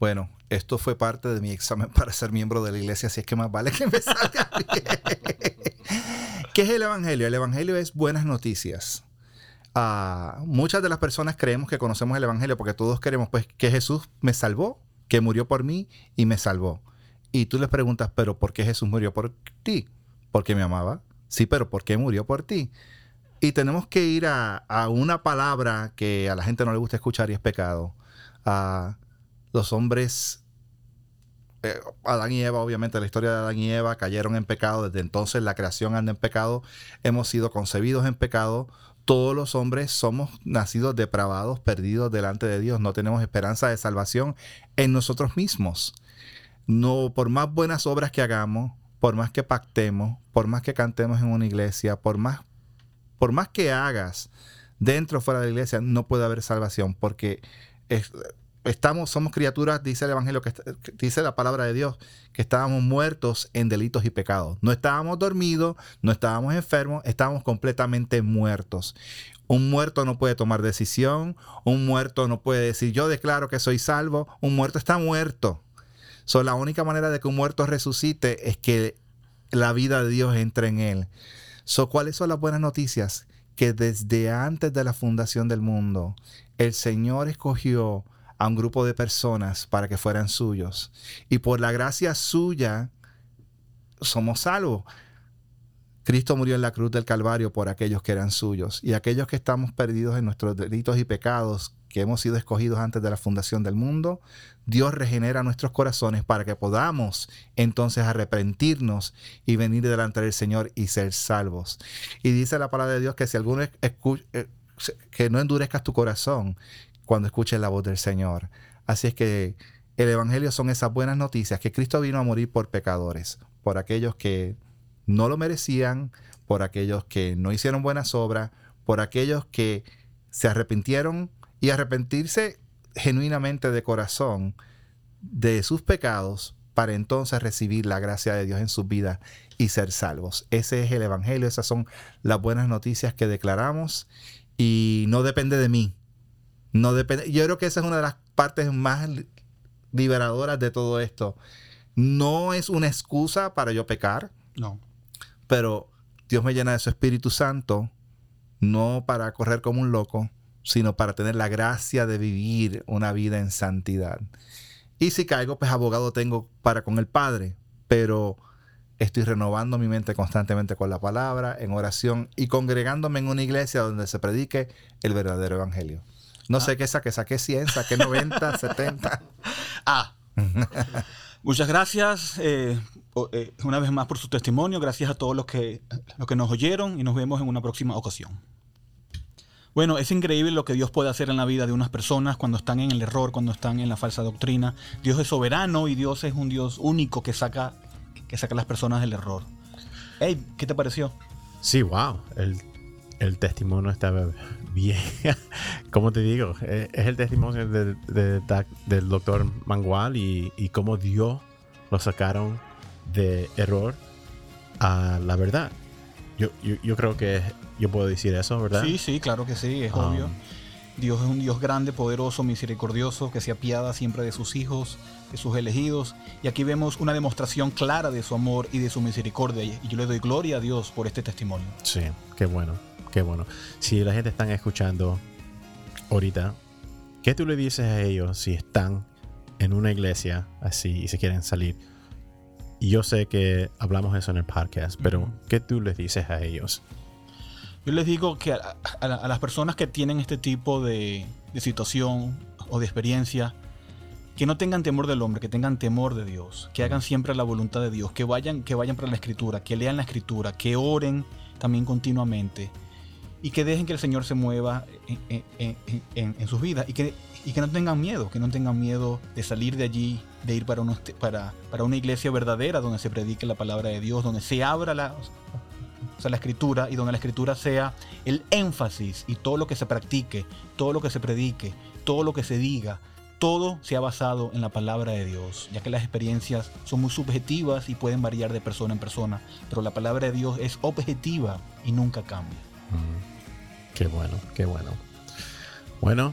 Bueno, esto fue parte de mi examen para ser miembro de la iglesia, así es que más vale que me salga bien. ¿Qué es el Evangelio? El Evangelio es buenas noticias. Uh, muchas de las personas creemos que conocemos el Evangelio porque todos queremos pues que Jesús me salvó, que murió por mí y me salvó. Y tú les preguntas, pero ¿por qué Jesús murió por ti? Porque me amaba. Sí, pero ¿por qué murió por ti? Y tenemos que ir a, a una palabra que a la gente no le gusta escuchar y es pecado. Uh, los hombres eh, Adán y Eva, obviamente la historia de Adán y Eva cayeron en pecado, desde entonces la creación anda en pecado, hemos sido concebidos en pecado, todos los hombres somos nacidos depravados, perdidos delante de Dios, no tenemos esperanza de salvación en nosotros mismos. No, por más buenas obras que hagamos, por más que pactemos, por más que cantemos en una iglesia, por más, por más que hagas dentro o fuera de la iglesia, no puede haber salvación, porque es, estamos, somos criaturas, dice el Evangelio, que, dice la palabra de Dios, que estábamos muertos en delitos y pecados. No estábamos dormidos, no estábamos enfermos, estábamos completamente muertos. Un muerto no puede tomar decisión, un muerto no puede decir yo declaro que soy salvo, un muerto está muerto. So, la única manera de que un muerto resucite es que la vida de Dios entre en él. So, ¿Cuáles son las buenas noticias? Que desde antes de la fundación del mundo, el Señor escogió a un grupo de personas para que fueran suyos. Y por la gracia suya somos salvos. Cristo murió en la cruz del Calvario por aquellos que eran suyos. Y aquellos que estamos perdidos en nuestros delitos y pecados, que hemos sido escogidos antes de la fundación del mundo, Dios regenera nuestros corazones para que podamos entonces arrepentirnos y venir delante del Señor y ser salvos. Y dice la palabra de Dios que si alguno eh, que no endurezcas tu corazón, cuando escuches la voz del Señor. Así es que el Evangelio son esas buenas noticias que Cristo vino a morir por pecadores, por aquellos que no lo merecían, por aquellos que no hicieron buenas obras, por aquellos que se arrepintieron y arrepentirse genuinamente de corazón de sus pecados para entonces recibir la gracia de Dios en sus vidas y ser salvos. Ese es el Evangelio, esas son las buenas noticias que declaramos y no depende de mí, no depende. Yo creo que esa es una de las partes más liberadoras de todo esto. No es una excusa para yo pecar. No. Pero Dios me llena de su Espíritu Santo, no para correr como un loco, sino para tener la gracia de vivir una vida en santidad. Y si caigo, pues abogado tengo para con el Padre, pero estoy renovando mi mente constantemente con la palabra, en oración y congregándome en una iglesia donde se predique el verdadero evangelio. No sé qué saqué, saqué 100, saqué 90, 70. Ah. Muchas gracias eh, eh, una vez más por su testimonio. Gracias a todos los que, los que nos oyeron y nos vemos en una próxima ocasión. Bueno, es increíble lo que Dios puede hacer en la vida de unas personas cuando están en el error, cuando están en la falsa doctrina. Dios es soberano y Dios es un Dios único que saca, que saca a las personas del error. Hey, ¿qué te pareció? Sí, wow. El, el testimonio está bien. como te digo, eh, es el testimonio del doctor Mangual y, y cómo Dios lo sacaron de error a la verdad. Yo, yo, creo que yo puedo decir eso, ¿verdad? Sí, sí, claro que sí, es um, obvio. Dios es un Dios grande, poderoso, misericordioso, que se apiada siempre de sus hijos, de sus elegidos. Y aquí vemos una demostración clara de su amor y de su misericordia. Y yo le doy gloria a Dios por este testimonio. Sí, qué bueno. Qué bueno. Si la gente está escuchando ahorita, ¿qué tú le dices a ellos si están en una iglesia así y se quieren salir? Y yo sé que hablamos eso en el podcast, pero ¿qué tú les dices a ellos? Yo les digo que a, las personas que tienen este tipo de, situación o de experiencia, que no tengan temor del hombre, que tengan temor de Dios, que hagan siempre la voluntad de Dios, que vayan, que vayan para la escritura, que lean la escritura, que oren también continuamente y que dejen que el Señor se mueva en, sus vidas y que, y que no tengan miedo, que no tengan miedo de salir de allí, de ir para, para, para una iglesia verdadera donde se predique la palabra de Dios, donde se abra la, la escritura y donde la escritura sea el énfasis y todo lo que se practique, todo lo que se predique, todo lo que se diga, todo se ha basado en la palabra de Dios, ya que las experiencias son muy subjetivas y pueden variar de persona en persona, pero la palabra de Dios es objetiva y nunca cambia. Mm. Qué bueno, qué bueno. Bueno.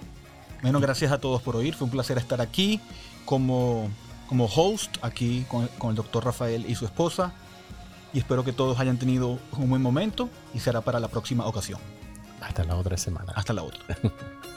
Bueno, gracias a todos por oír. Fue un placer estar aquí como, como host, aquí con, con el doctor Rafael y su esposa. Y espero que todos hayan tenido un buen momento y será para la próxima ocasión. Hasta la otra semana. Hasta la otra.